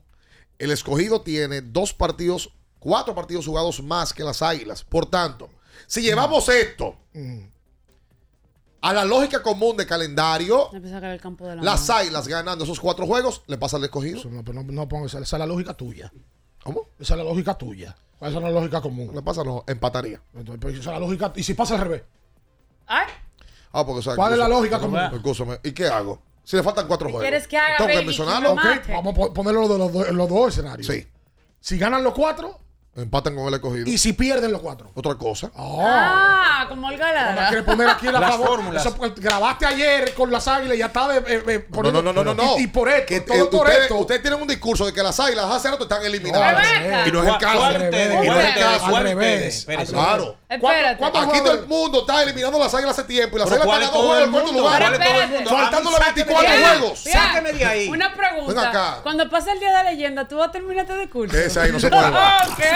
S6: el escogido tiene dos partidos, cuatro partidos jugados más que las águilas. Por tanto, si llevamos esto
S5: Mm.
S6: a la lógica común de calendario,
S14: Empieza a caer el campo de la
S6: las
S14: mano.
S6: águilas ganando esos cuatro juegos, le pasa al escogido.
S5: Eso no, pero no, no pongo esa, esa es la lógica tuya.
S6: ¿Cómo?
S5: Esa es la lógica tuya. Esa no es la lógica común.
S6: Le pasa, no, empataría.
S5: Entonces, pero esa es la lógica. ¿Y si pasa al revés?
S14: Ay,
S6: Ah, porque, o sea,
S5: ¿Cuál es la
S6: escúchame,
S5: lógica común?
S6: escúchame, ¿Y qué hago? Si le faltan cuatro
S14: ¿Qué
S6: juegos.
S14: quieres que haga,
S6: Tengo que mencionarlo.
S5: Ok, vamos a po- ponerlo de los, en los dos escenarios.
S6: Sí.
S5: Si ganan los cuatro,
S6: Empatan con el escogido.
S5: Y si pierden los cuatro.
S6: Otra cosa.
S14: Ah, como el
S5: No me
S14: Galara.
S5: quiere poner aquí la
S1: Las fórmulas.
S5: Eso, pues, grabaste ayer con las águilas y ya está de, eh, eh,
S6: No,
S5: poniendo-
S6: no, no, no, no, no.
S5: Y, y por esto,
S6: Que,
S5: todo
S6: eh,
S5: por
S6: ustedes,
S5: esto.
S6: ustedes tienen un discurso de que las águilas hace rato están eliminadas. Y no es el caso. Y no es el caso.
S5: Al
S1: ¿Cuál
S5: revés.
S6: Claro.
S14: Espérate.
S5: ¿Cuántos
S6: Aquí todo el mundo está eliminando las águilas hace tiempo y las águilas
S1: ¿cuál
S6: están
S1: todo
S6: juegos del cuarto lugar. Faltando los
S1: sáqueme
S6: 24
S1: de ahí.
S6: juegos.
S1: Sáqueme de ahí.
S14: Una pregunta.
S6: Ven acá.
S14: Cuando pase el día de leyenda, ¿tú vas a terminar este discurso?
S6: Ese ahí no se mueva.
S14: ok.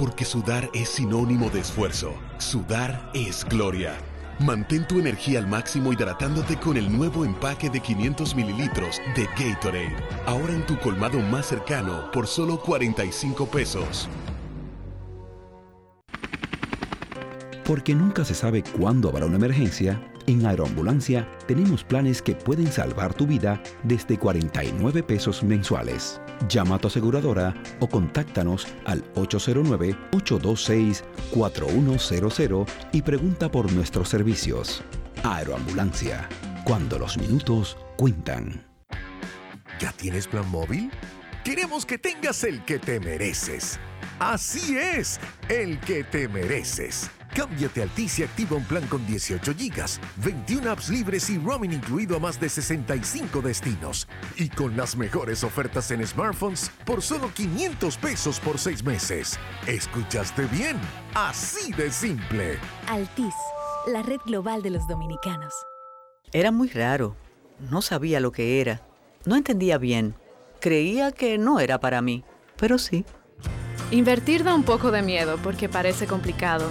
S15: porque sudar es sinónimo de esfuerzo, sudar es gloria. Mantén tu energía al máximo hidratándote con el nuevo empaque de 500 mililitros de Gatorade, ahora en tu colmado más cercano por solo 45 pesos.
S16: Porque nunca se sabe cuándo habrá una emergencia, en Aeroambulancia tenemos planes que pueden salvar tu vida desde 49 pesos mensuales. Llama a tu aseguradora o contáctanos al 809-826-4100 y pregunta por nuestros servicios. Aeroambulancia, cuando los minutos cuentan.
S17: ¿Ya tienes plan móvil? Queremos que tengas el que te mereces. Así es, el que te mereces. Cámbiate a Altis y activa un plan con 18 gigas, 21 apps libres y roaming incluido a más de 65 destinos. Y con las mejores ofertas en smartphones por solo 500 pesos por 6 meses. ¿Escuchaste bien? Así de simple.
S18: Altis, la red global de los dominicanos.
S19: Era muy raro. No sabía lo que era. No entendía bien. Creía que no era para mí, pero sí.
S20: Invertir da un poco de miedo porque parece complicado,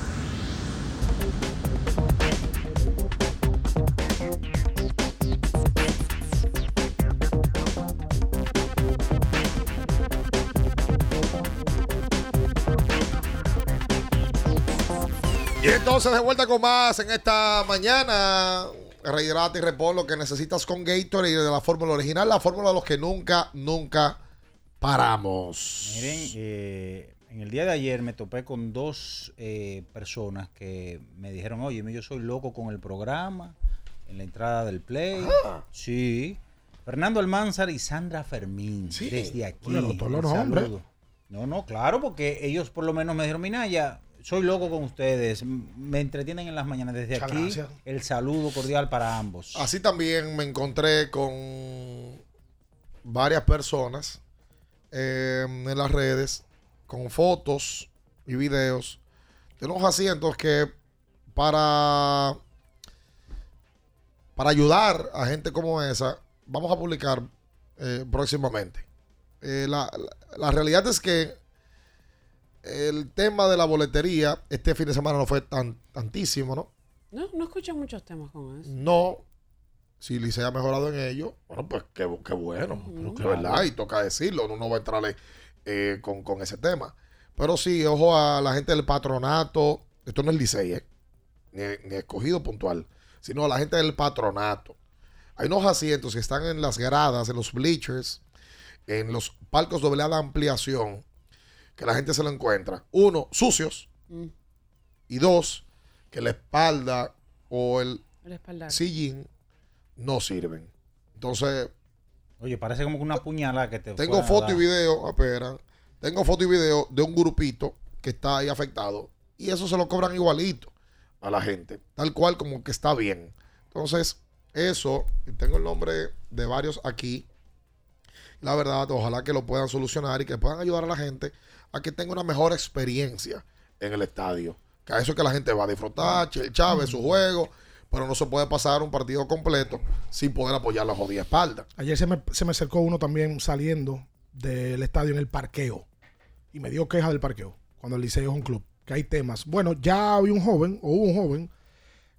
S6: Y entonces de vuelta con más en esta mañana. Rehidrata y repon lo que necesitas con Gatorade de la fórmula original, la fórmula de los que nunca, nunca paramos.
S1: Miren, eh, en el día de ayer me topé con dos eh, personas que me dijeron, oye, yo soy loco con el programa, en la entrada del play.
S6: Ah.
S1: Sí. Fernando Almanzar y Sandra Fermín, desde aquí.
S6: Bueno, los.
S1: No, no, claro, porque ellos por lo menos me dijeron, Minaya, soy loco con ustedes, me entretienen en las mañanas. Desde
S6: Muchas
S1: aquí,
S6: gracias.
S1: el saludo cordial para ambos.
S6: Así también me encontré con varias personas eh, en las redes con fotos y videos de unos asientos que para para ayudar a gente como esa vamos a publicar eh, próximamente. Eh, la, la- la realidad es que el tema de la boletería este fin de semana no fue tan tantísimo, ¿no?
S14: No, no escucho muchos temas con eso.
S6: No. Si Licey ha mejorado en ello, bueno, pues qué, qué bueno.
S14: Ujú.
S6: De verdad, y toca decirlo. Uno no va a entrarle eh, con, con ese tema. Pero sí, ojo a la gente del patronato. Esto no es Licey, ¿eh? ni, ni escogido puntual, sino a la gente del patronato. Hay unos asientos que están en las gradas, en los bleachers, en los palcos doble de ampliación, que la gente se lo encuentra. Uno, sucios.
S14: Mm.
S6: Y dos, que la espalda o el sillín no sirven. Entonces,
S1: Oye, parece como que una puñalada que te
S6: tengo foto y video, espera, tengo foto y video de un grupito que está ahí afectado y eso se lo cobran igualito a la gente, tal cual como que está bien. Entonces, eso, y tengo el nombre de varios aquí. La verdad, ojalá que lo puedan solucionar y que puedan ayudar a la gente a que tenga una mejor experiencia en el estadio. Que a eso es que la gente va a disfrutar, Ch- Chávez, su juego, pero no se puede pasar un partido completo sin poder apoyar la jodida espalda.
S5: Ayer se me, se me acercó uno también saliendo del estadio en el parqueo. Y me dio queja del parqueo. Cuando el Liceo es un club. Que hay temas. Bueno, ya había un joven, o hubo un joven,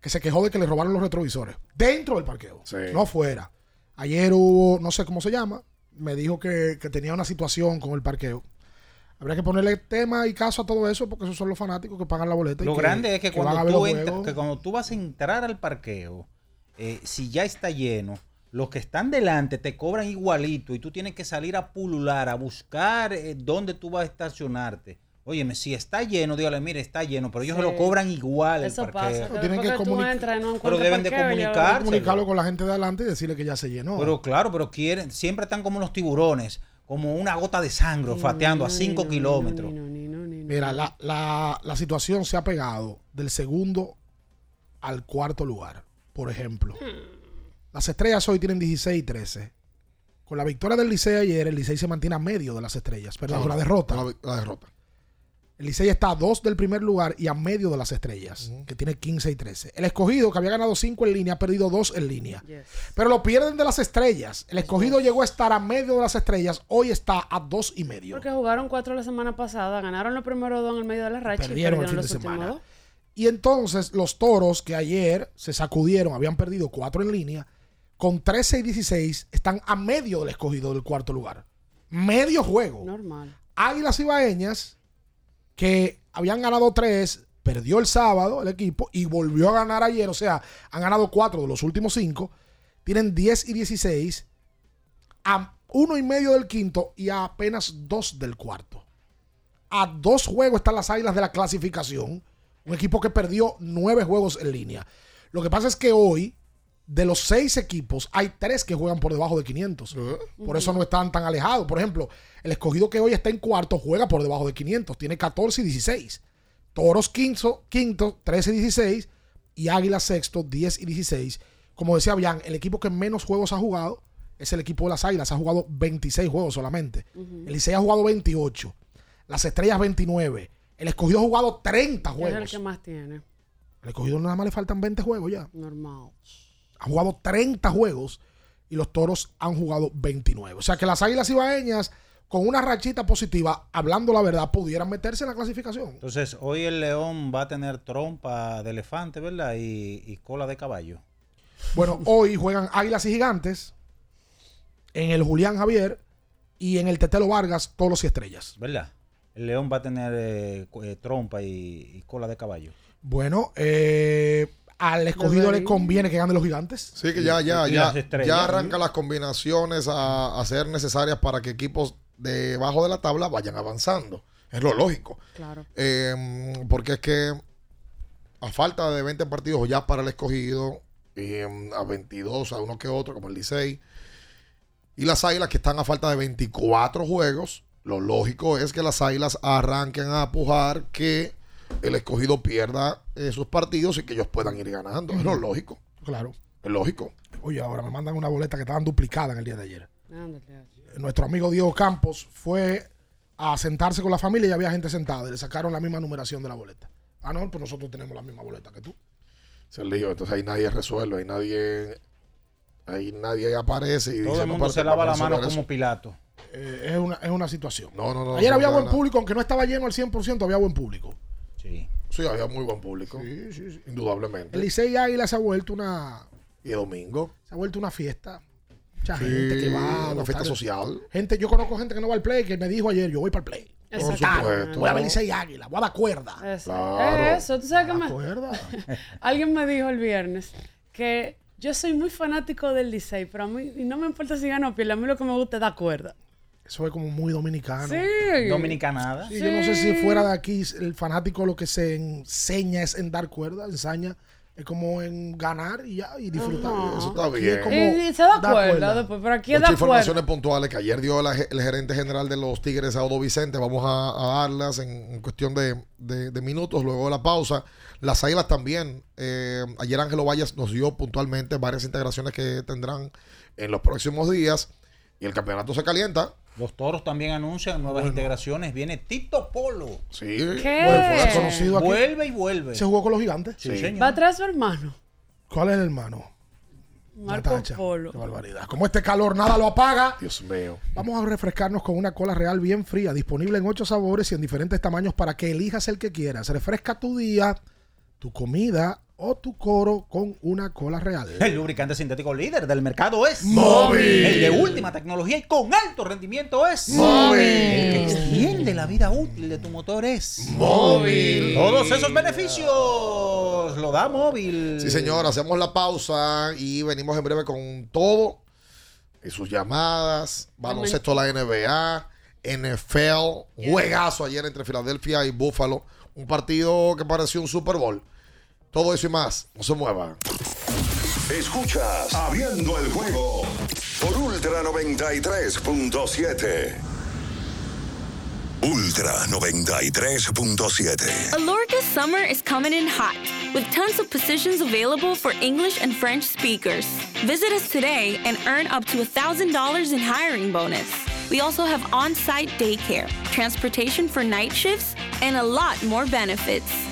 S5: que se quejó de que le robaron los retrovisores. Dentro del parqueo. No afuera. Ayer hubo, no sé cómo se llama, me dijo que, que tenía una situación con el parqueo. Habría que ponerle tema y caso a todo eso porque esos son los fanáticos que pagan la boleta. y
S1: Lo grande es que, cuando tú entras, que cuando tú vas a entrar al parqueo, eh, si ya está lleno, los que están delante te cobran igualito y tú tienes que salir a pulular, a buscar eh, dónde tú vas a estacionarte. Óyeme, si está lleno, dígale, mire, está lleno, pero ellos se lo
S14: Sí.
S1: cobran igual.
S14: Eso
S1: el parqueo.
S14: pasa. que
S5: Tienen que comunicar-
S14: entras y no
S1: Pero deben de
S5: comunicarlo con la gente de adelante y decirle que ya se llenó.
S1: Pero claro, pero quieren, siempre están como los tiburones, como una gota de sangre, olfateando a 5 kilómetros.
S5: Mira, la, la- la situación se ha pegado del segundo al cuarto lugar. Por ejemplo, las estrellas hoy tienen 16 y 13. Con la victoria del Licey ayer, el Licey se mantiene a medio de las estrellas. Perdón, la derrota.
S6: La, la derrota.
S5: El Licey está a dos del primer lugar y a medio de las estrellas, que tiene 15 y 13. El escogido, que había ganado 5 en línea, ha perdido 2 en línea. Pero lo pierden de las estrellas. El escogido llegó a estar a medio de las estrellas, hoy está a dos y medio.
S14: Porque jugaron cuatro la semana pasada, ganaron los primeros dos en el medio de la racha
S5: Perdieron
S14: y
S5: el fin de semana.
S14: dos.
S5: Y entonces los toros que ayer se sacudieron, habían perdido cuatro en línea, con 13 y 16 están a medio del escogido del cuarto lugar. Medio juego.
S14: Normal.
S5: Águilas Ibaeñas, que habían ganado tres, perdió el sábado el equipo y volvió a ganar ayer. O sea, han ganado cuatro de los últimos cinco. Tienen 10 y 16, a uno y medio del quinto y a apenas dos del cuarto. A dos juegos están las Águilas de la clasificación. Un equipo que perdió nueve juegos en línea. Lo que pasa es que hoy, de los seis equipos, hay tres que juegan por debajo de 500. Por eso no están tan alejados. Por ejemplo, el escogido que hoy está en cuarto juega por debajo de 500. Tiene 14 y 16. Toros quinto, quinto 13 y 16. Y Águila sexto, 10 y 16. Como decía Bian, el equipo que menos juegos ha jugado es el equipo de las Águilas. Ha jugado 26 juegos solamente.
S14: Ujú.
S5: El Licey ha jugado 28. Las Estrellas 29. El escogido ha jugado 30
S14: Es el
S5: juegos.
S14: que más tiene.
S5: El escogido nada más le faltan 20 juegos ya.
S14: Normal.
S5: Han jugado 30 juegos y los toros han jugado 29. O sea que las águilas ibaeñas, con una rachita positiva, hablando la verdad, pudieran meterse en la clasificación.
S1: Entonces, hoy el león va a tener trompa de elefante, ¿verdad? Y, y cola de caballo.
S5: Bueno, hoy juegan águilas y gigantes en el Julián Javier y en el Tetelo Vargas, todos y estrellas.
S1: ¿Verdad? El león va a tener eh, eh, trompa y, y cola de caballo.
S5: Bueno, eh, al escogido le conviene que ganen los gigantes.
S6: Sí, que ya, ya, ya, ya arranca las combinaciones a, a ser necesarias para que equipos debajo de la tabla vayan avanzando. Es lo lógico.
S14: Claro.
S6: Eh, porque es que a falta de 20 partidos ya para el escogido, eh, a 22 a uno que otro, como el Licey, y las Águilas que están a falta de 24 juegos, lo lógico es que las Águilas arranquen a apujar que el escogido pierda eh, sus partidos y que ellos puedan ir ganando. Es lo lógico.
S5: Claro.
S6: Es lógico.
S5: Oye, ahora me mandan una boleta que estaban duplicada en el día de ayer. Nuestro amigo Diego Campos fue a sentarse con la familia y había gente sentada y le sacaron la misma numeración de la boleta. Ah, no, pues nosotros tenemos la misma boleta que tú.
S6: Es el lío. Entonces ahí nadie resuelve, ahí nadie, ahí nadie aparece y
S1: Todo
S6: dice,
S1: el
S6: "No,
S1: mundo
S6: pero
S1: se
S6: te
S1: lava la mano como
S6: eso".
S1: Pilato.
S5: Eh, es, una, es una situación.
S6: No, no, no.
S5: Ayer
S6: no
S5: había
S6: se
S5: buen público, aunque no estaba lleno al 100%, había buen público.
S1: Sí.
S6: Sí, había muy buen público. Indudablemente.
S5: El Licey Águila se ha vuelto una,
S6: Y domingo.
S5: se ha vuelto una fiesta. Mucha
S6: Sí,
S5: gente que va.
S6: una fiesta social.
S5: Gente, yo conozco gente que no va al play, que me dijo ayer, yo voy para el play.
S6: Por supuesto.
S5: Voy a ver Licey Águila, voy a dar cuerda.
S14: Eso.
S6: Claro.
S14: Eso, tú sabes que me...
S5: Cuerda.
S14: Alguien me dijo el viernes que yo soy muy fanático del Licey, pero a mí y no me importa si gano o pierde, a mí lo que me gusta es dar cuerda.
S5: Eso es como muy dominicano.
S14: Sí.
S1: Dominicanada.
S5: Sí, Yo no sé si fuera de aquí el fanático lo que se enseña es en dar cuerda, ensaña. Es como en ganar y ya, y disfrutar.
S14: Ajá.
S6: Eso está bien.
S5: es como
S14: Y, y se da cuerda después, pero aquí es
S6: Muchas
S14: cuerda.
S6: informaciones puntuales que ayer dio la el gerente general de los Tigres, Audo Vicente. Vamos a, a darlas en, en cuestión de, de- de minutos, luego de la pausa. Las Águilas también. eh, ayer Ángelo Valles nos dio puntualmente varias integraciones que tendrán en los próximos días. Y el campeonato se calienta.
S1: Los toros también anuncian nuevas integraciones. Viene Tito Polo.
S6: Sí.
S14: ¿Qué?
S5: Bueno, conocido aquí.
S1: Vuelve y vuelve.
S5: Se jugó con los gigantes.
S1: Sí,
S6: Sí.
S1: señor.
S14: Va atrás su hermano,
S5: ¿Cuál es el hermano?
S14: Marco. Polo.
S5: Qué barbaridad. Como este calor nada lo apaga.
S6: Dios mío.
S5: Vamos a refrescarnos con una cola real bien fría, disponible en ocho sabores y en diferentes tamaños para que elijas el que quieras. Refresca tu día, tu comida o tu coro con una cola real.
S1: El lubricante sintético líder del mercado es
S5: Móvil.
S1: El de última tecnología y con alto rendimiento es
S5: Móvil.
S1: El que extiende la vida útil de tu motor es
S6: Móvil.
S1: Todos esos beneficios lo da móvil.
S6: Sí, señor, hacemos la pausa y venimos en breve con todo. Y sus llamadas, baloncesto la NBA, NFL, juegazo ayer entre Filadelfia y Buffalo. Un partido que pareció un Super Bowl. Todo eso y más. No se muevan.
S2: Escuchas Abriendo el juego por Ultra 93.7. Ultra 93.7.
S3: Alorca's summer is coming in hot, with tons of positions available for English and French speakers. Visit us today and earn up to $1,000 in hiring bonus. We also have on site daycare, transportation for night shifts, and a lot more benefits.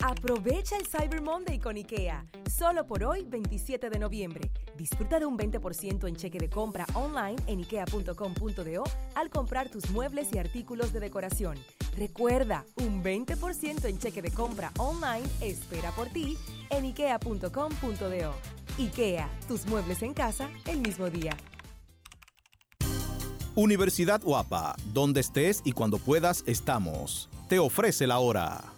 S21: Aprovecha el Cyber Monday con IKEA. Solo por hoy, 27 de noviembre. Disfruta de un 20% en cheque de compra online en ikea.com.do al comprar tus muebles y artículos de decoración. Recuerda, un 20% en cheque de compra online espera por ti en ikea.com.do. IKEA, tus muebles en casa el mismo día.
S22: Universidad Guapa, donde estés y cuando puedas estamos. Te ofrece la hora.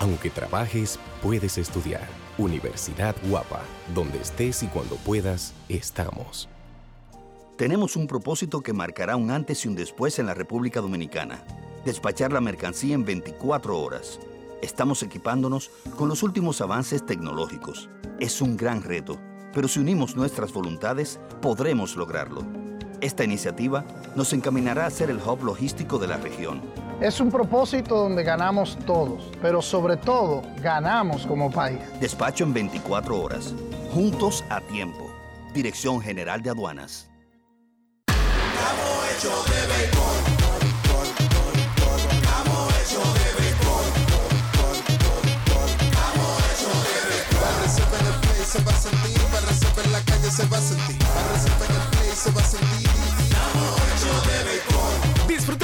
S23: Aunque trabajes, puedes estudiar. Universidad Guapa, donde estés y cuando puedas, estamos.
S24: Tenemos un propósito que marcará un antes y un después en la República Dominicana. Despachar la mercancía en 24 horas. Estamos equipándonos con los últimos avances tecnológicos. Es un gran reto, pero si unimos nuestras voluntades, podremos lograrlo. Esta iniciativa nos encaminará a ser el hub logístico de la región.
S25: Es un propósito donde ganamos todos, pero sobre todo ganamos como país.
S24: Despacho en 24 horas. Juntos a tiempo. Dirección General de Aduanas.
S26: se va a sentir, para en la calle se va a sentir, para en el play se va a sentir.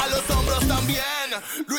S26: a los hombros también. Lo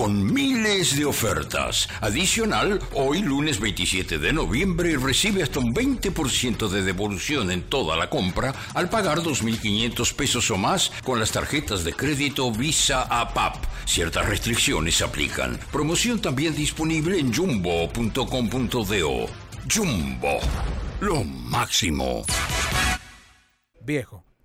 S11: con miles de ofertas. Adicional, hoy lunes 27 de noviembre recibe hasta un 20% de devolución en toda la compra al pagar 2.500 pesos o más con las tarjetas de crédito Visa APAP. Ciertas restricciones aplican. Promoción también disponible en jumbo.com.do. Jumbo, lo máximo.
S27: Viejo,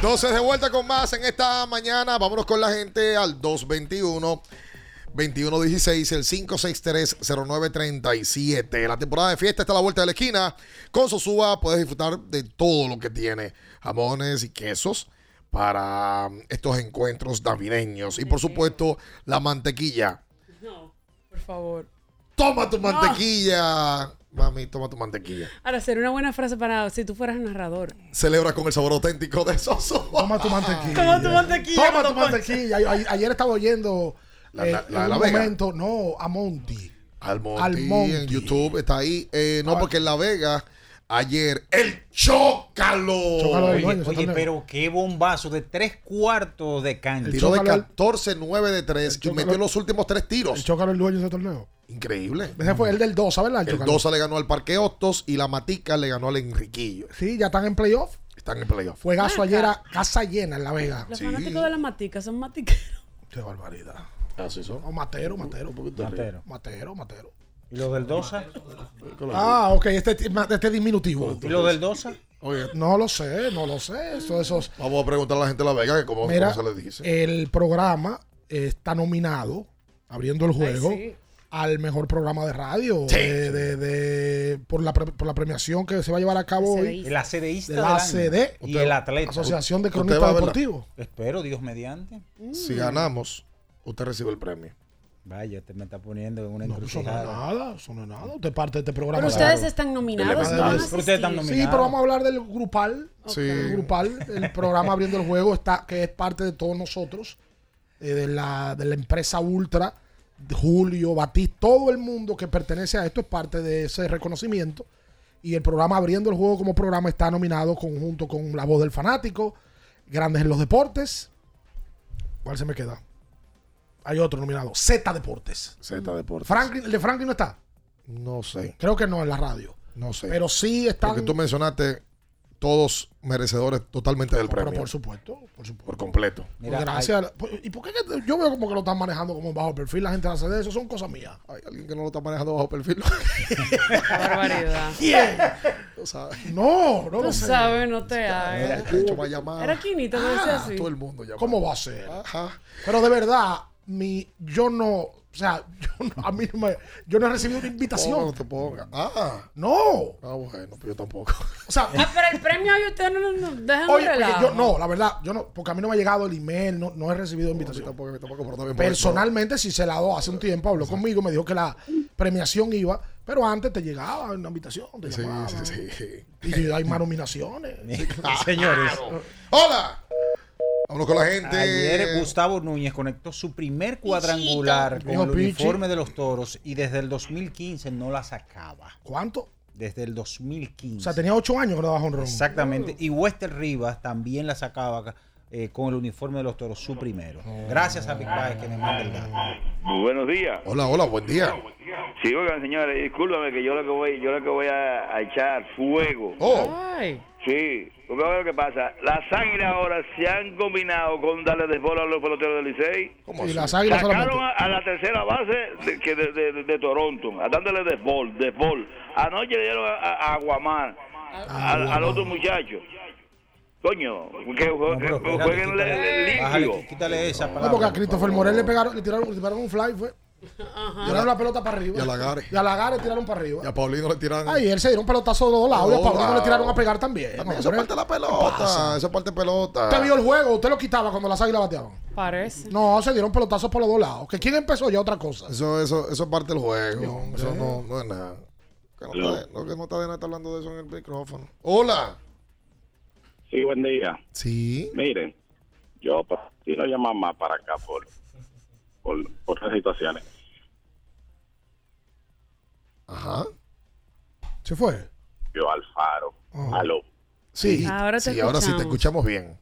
S6: Entonces de vuelta con más en esta mañana. Vámonos con la gente al 221 2116, el 563-0937. La temporada de fiesta está a la vuelta de la esquina. Con Sosúa puedes disfrutar de todo lo que tiene: jamones y quesos para um, estos encuentros navideños. Y por supuesto, la mantequilla.
S7: No, por favor.
S6: Toma tu mantequilla. Mami, toma tu mantequilla.
S7: Ahora, sería una buena frase para si tú fueras narrador.
S6: Celebra con el sabor auténtico de Sosúa.
S5: Toma tu mantequilla.
S7: Toma tu mantequilla,
S5: Toma tu mantequilla. Ay- Ayer estaba oyendo
S6: La-
S5: eh,
S6: la- la-
S5: en
S6: la
S5: un
S6: Vega.
S5: momento, no, a Monty.
S6: Almonte,
S5: Almonte.
S6: en YouTube está ahí. Eh, no, porque en La Vega, ayer, el Chócalo.
S1: Oye, oye, pero qué bombazo de tres cuartos de cancha.
S6: Tiró de 14, 9 de 3 y metió los últimos tres
S5: El
S6: tiros.
S5: Chócalo el dueño de ese torneo.
S6: Increíble.
S5: Ese fue el del 2, ¿verdad?
S6: El 2 le ganó al Parque Hostos y la Matica le ganó al Enriquillo.
S5: Sí, ya están en playoff.
S6: Están en playoff.
S5: Fue gaso ayer a casa llena en La Vega.
S7: Los fanáticos de las maticas son matiqueros.
S5: Qué barbaridad.
S6: Así son.
S5: No, Matero, Matero.
S1: Matero.
S5: Matero, Matero.
S1: ¿Y lo del Dosa?
S5: Ah, ok, este, este es diminutivo.
S1: ¿Y lo del Dosa?
S5: No lo sé, no lo sé. Eso, esos.
S6: Vamos a preguntar a la gente de La Vega que cómo,
S5: Mira,
S6: cómo se les dice.
S5: el programa está nominado, abriendo el juego,
S7: sí.
S5: al mejor programa de radio
S6: Sí.
S5: de, de- de- por, la, pre- por la premiación que se va a llevar a cabo hoy.
S1: El ACDista
S5: De la. ACD.
S1: Y el atleta.
S5: Asociación de Cronistas. Deportivos.
S1: Espero, Dios mediante.
S6: Si ganamos, usted recibe el premio.
S1: Vaya, te me está poniendo en una
S5: No, eso no es nada, eso no es nada. Usted es parte de este programa.
S7: Pero
S5: Claro.
S7: ustedes están nominados. No
S5: ustedes están Sí, pero vamos a hablar del grupal.
S6: Sí.
S5: El grupal, el programa abriendo el juego, está, que es parte de todos nosotros, eh, de, la, de la empresa Ultra, de Julio, Batista, todo el mundo que pertenece a esto es parte de ese reconocimiento. Y el programa abriendo el juego como programa está nominado conjunto con La Voz del Fanático, Grandes en los Deportes. ¿Cuál se me queda? Hay otro nominado, Z Deportes.
S6: Z Deportes.
S5: Franklin, ¿El de Franklin no está?
S6: No sé.
S5: Creo que no en la radio.
S6: No sé.
S5: Pero sí están.
S6: Porque tú mencionaste todos merecedores totalmente del
S5: Pero
S6: premio.
S5: por supuesto, por supuesto.
S6: Por completo.
S5: Pues gracias. pues, ¿Y por qué que yo veo como que lo están manejando como bajo perfil? La gente hace de eso, son cosas mías.
S6: Hay alguien que no lo está manejando bajo perfil.
S7: Qué barbaridad.
S5: ¿Quién?
S6: Tú sabes.
S5: No, no
S7: Tú
S5: lo sé.
S7: sabes, no te hagas.
S6: De hecho, va a llamar.
S7: Era Quinito que decía
S5: Ah,
S7: así.
S6: Todo el mundo llama.
S5: ¿Cómo va a ser?
S6: Ajá.
S5: Pero de verdad, mi, yo no, o sea, yo no, a mí no me, yo no he recibido una
S6: ¿Cómo
S5: invitación.
S6: no te pongas? Ah.
S5: No.
S6: Ah, bueno, pues yo tampoco.
S5: O sea,
S7: Ah, pero el premio hoy ustedes no, no, no dejan
S5: oye, yo, no, la verdad, yo no, porque a mí no me ha llegado el email, no, no he recibido invitación.
S6: tampoco, tampoco, pero también.
S5: Personalmente, si se la dio hace un tiempo, habló conmigo, me dijo que la premiación iba, pero antes te llegaba una invitación, te
S6: Sí,
S5: llamaban.
S6: sí, sí.
S5: Y hay más nominaciones.
S1: Señores,
S6: ¡Hola! Vámonos con la gente.
S1: ayer Gustavo Núñez conectó su primer cuadrangular con
S5: Dijo
S1: el
S5: Pichi.
S1: uniforme de los toros y desde el 2015 no la sacaba.
S5: ¿Cuánto?
S1: Desde el 2015.
S5: O sea, tenía ocho años que no daba honrón.
S1: Exactamente. Y Wester Rivas también la sacaba eh, con el uniforme de los toros, su primero. Gracias a Big que me manda el dato.
S28: Muy buenos días.
S6: Hola, hola, buen día.
S28: Sí, oigan, señores, discúlpame que yo lo que voy, yo lo que voy a, a echar fuego.
S6: Oh,
S7: Ay.
S28: Sí, porque ahora lo que pasa, las águilas ahora se han combinado con darle desbola a los peloteros del Licey.
S6: ¿cómo
S5: Y las águilas
S28: Sacaron
S5: solamente.
S28: a, a la tercera base de, que de, de- de Toronto, a dándole desbol, desbol. Anoche le dieron a, a Aguamar,
S5: Ah,
S28: al, otro muchacho. Coño, que,
S1: No,
S28: jueguen
S1: quítale-
S28: limpio.
S1: bájale, quítale esa
S5: No,
S1: palabra.
S5: porque a Christopher. Morel le pegaron, le tiraron, le tiraron un fly, fue. Tiraron la pelota para arriba.
S6: Y a Lagares.
S5: Y a Lagares tiraron para arriba.
S6: Y a Paulino le tiran.
S5: Ay, él se dieron pelotazo de los dos lados. Y a Paulino le
S6: lados.
S5: tiraron a pegar también.
S6: También,
S5: No,
S6: eso parte de la
S5: ¿Qué
S6: pelota. Eso es parte de pelota.
S5: ¿Usted vio el juego? ¿Usted lo quitaba cuando las águilas bateaban?
S7: Parece.
S5: No, se dieron pelotazos por los dos lados. ¿Que quién empezó ya otra cosa?
S6: Eso, eso, eso es parte del juego. Eso no, no es nada. Que no está, lo que no está de nada está hablando de eso en el micrófono. Hola.
S28: Sí, buen día.
S6: Sí.
S28: Miren, yo si no llaman más para acá por, por, por otras situaciones.
S6: Ajá.
S5: ¿Se fue?
S28: Yo Alfaro.
S5: Ah.
S28: Aló.
S6: Sí.
S7: Ahora te
S6: sí, ahora sí te
S7: escuchamos.
S6: escuchamos bien.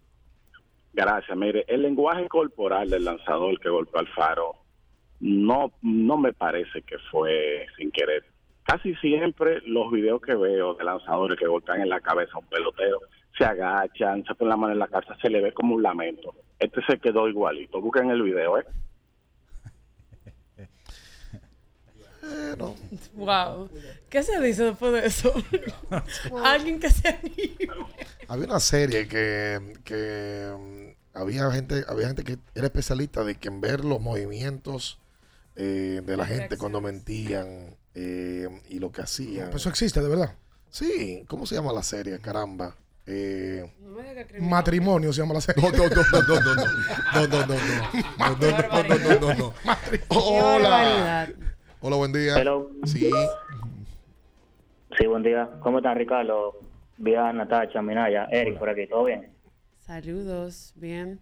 S28: Gracias. Mire, el lenguaje corporal del lanzador que golpeó al faro no, no me parece que fue sin querer. Casi siempre los videos que veo de lanzadores que golpean en la cabeza a un pelotero se agachan, se ponen la mano en la cabeza, se le ve como un lamento. Este se quedó igualito. Busquen el video, ¿eh?
S7: Wow. ¿Qué se dice después de eso? Alguien que se anime.
S6: Había una serie que, que mm, había gente, había gente que era especialista de que en ver los movimientos eh, de la gente cuando mentían eh, y lo que hacían.
S29: Eso existe, de verdad.
S6: Sí, ¿cómo se llama la serie? Caramba. Eh,
S29: Matrimonio se llama la serie.
S6: No, no, no, no, no, no, no, no, no, no, no, no, no, no, no, no. Hola. Hola, buen día.
S30: Hello.
S6: Sí.
S30: Sí, buen día. ¿Cómo están, Ricardo? Vía Natacha, Minaya, Eric, por aquí, ¿todo bien?
S7: Saludos, bien.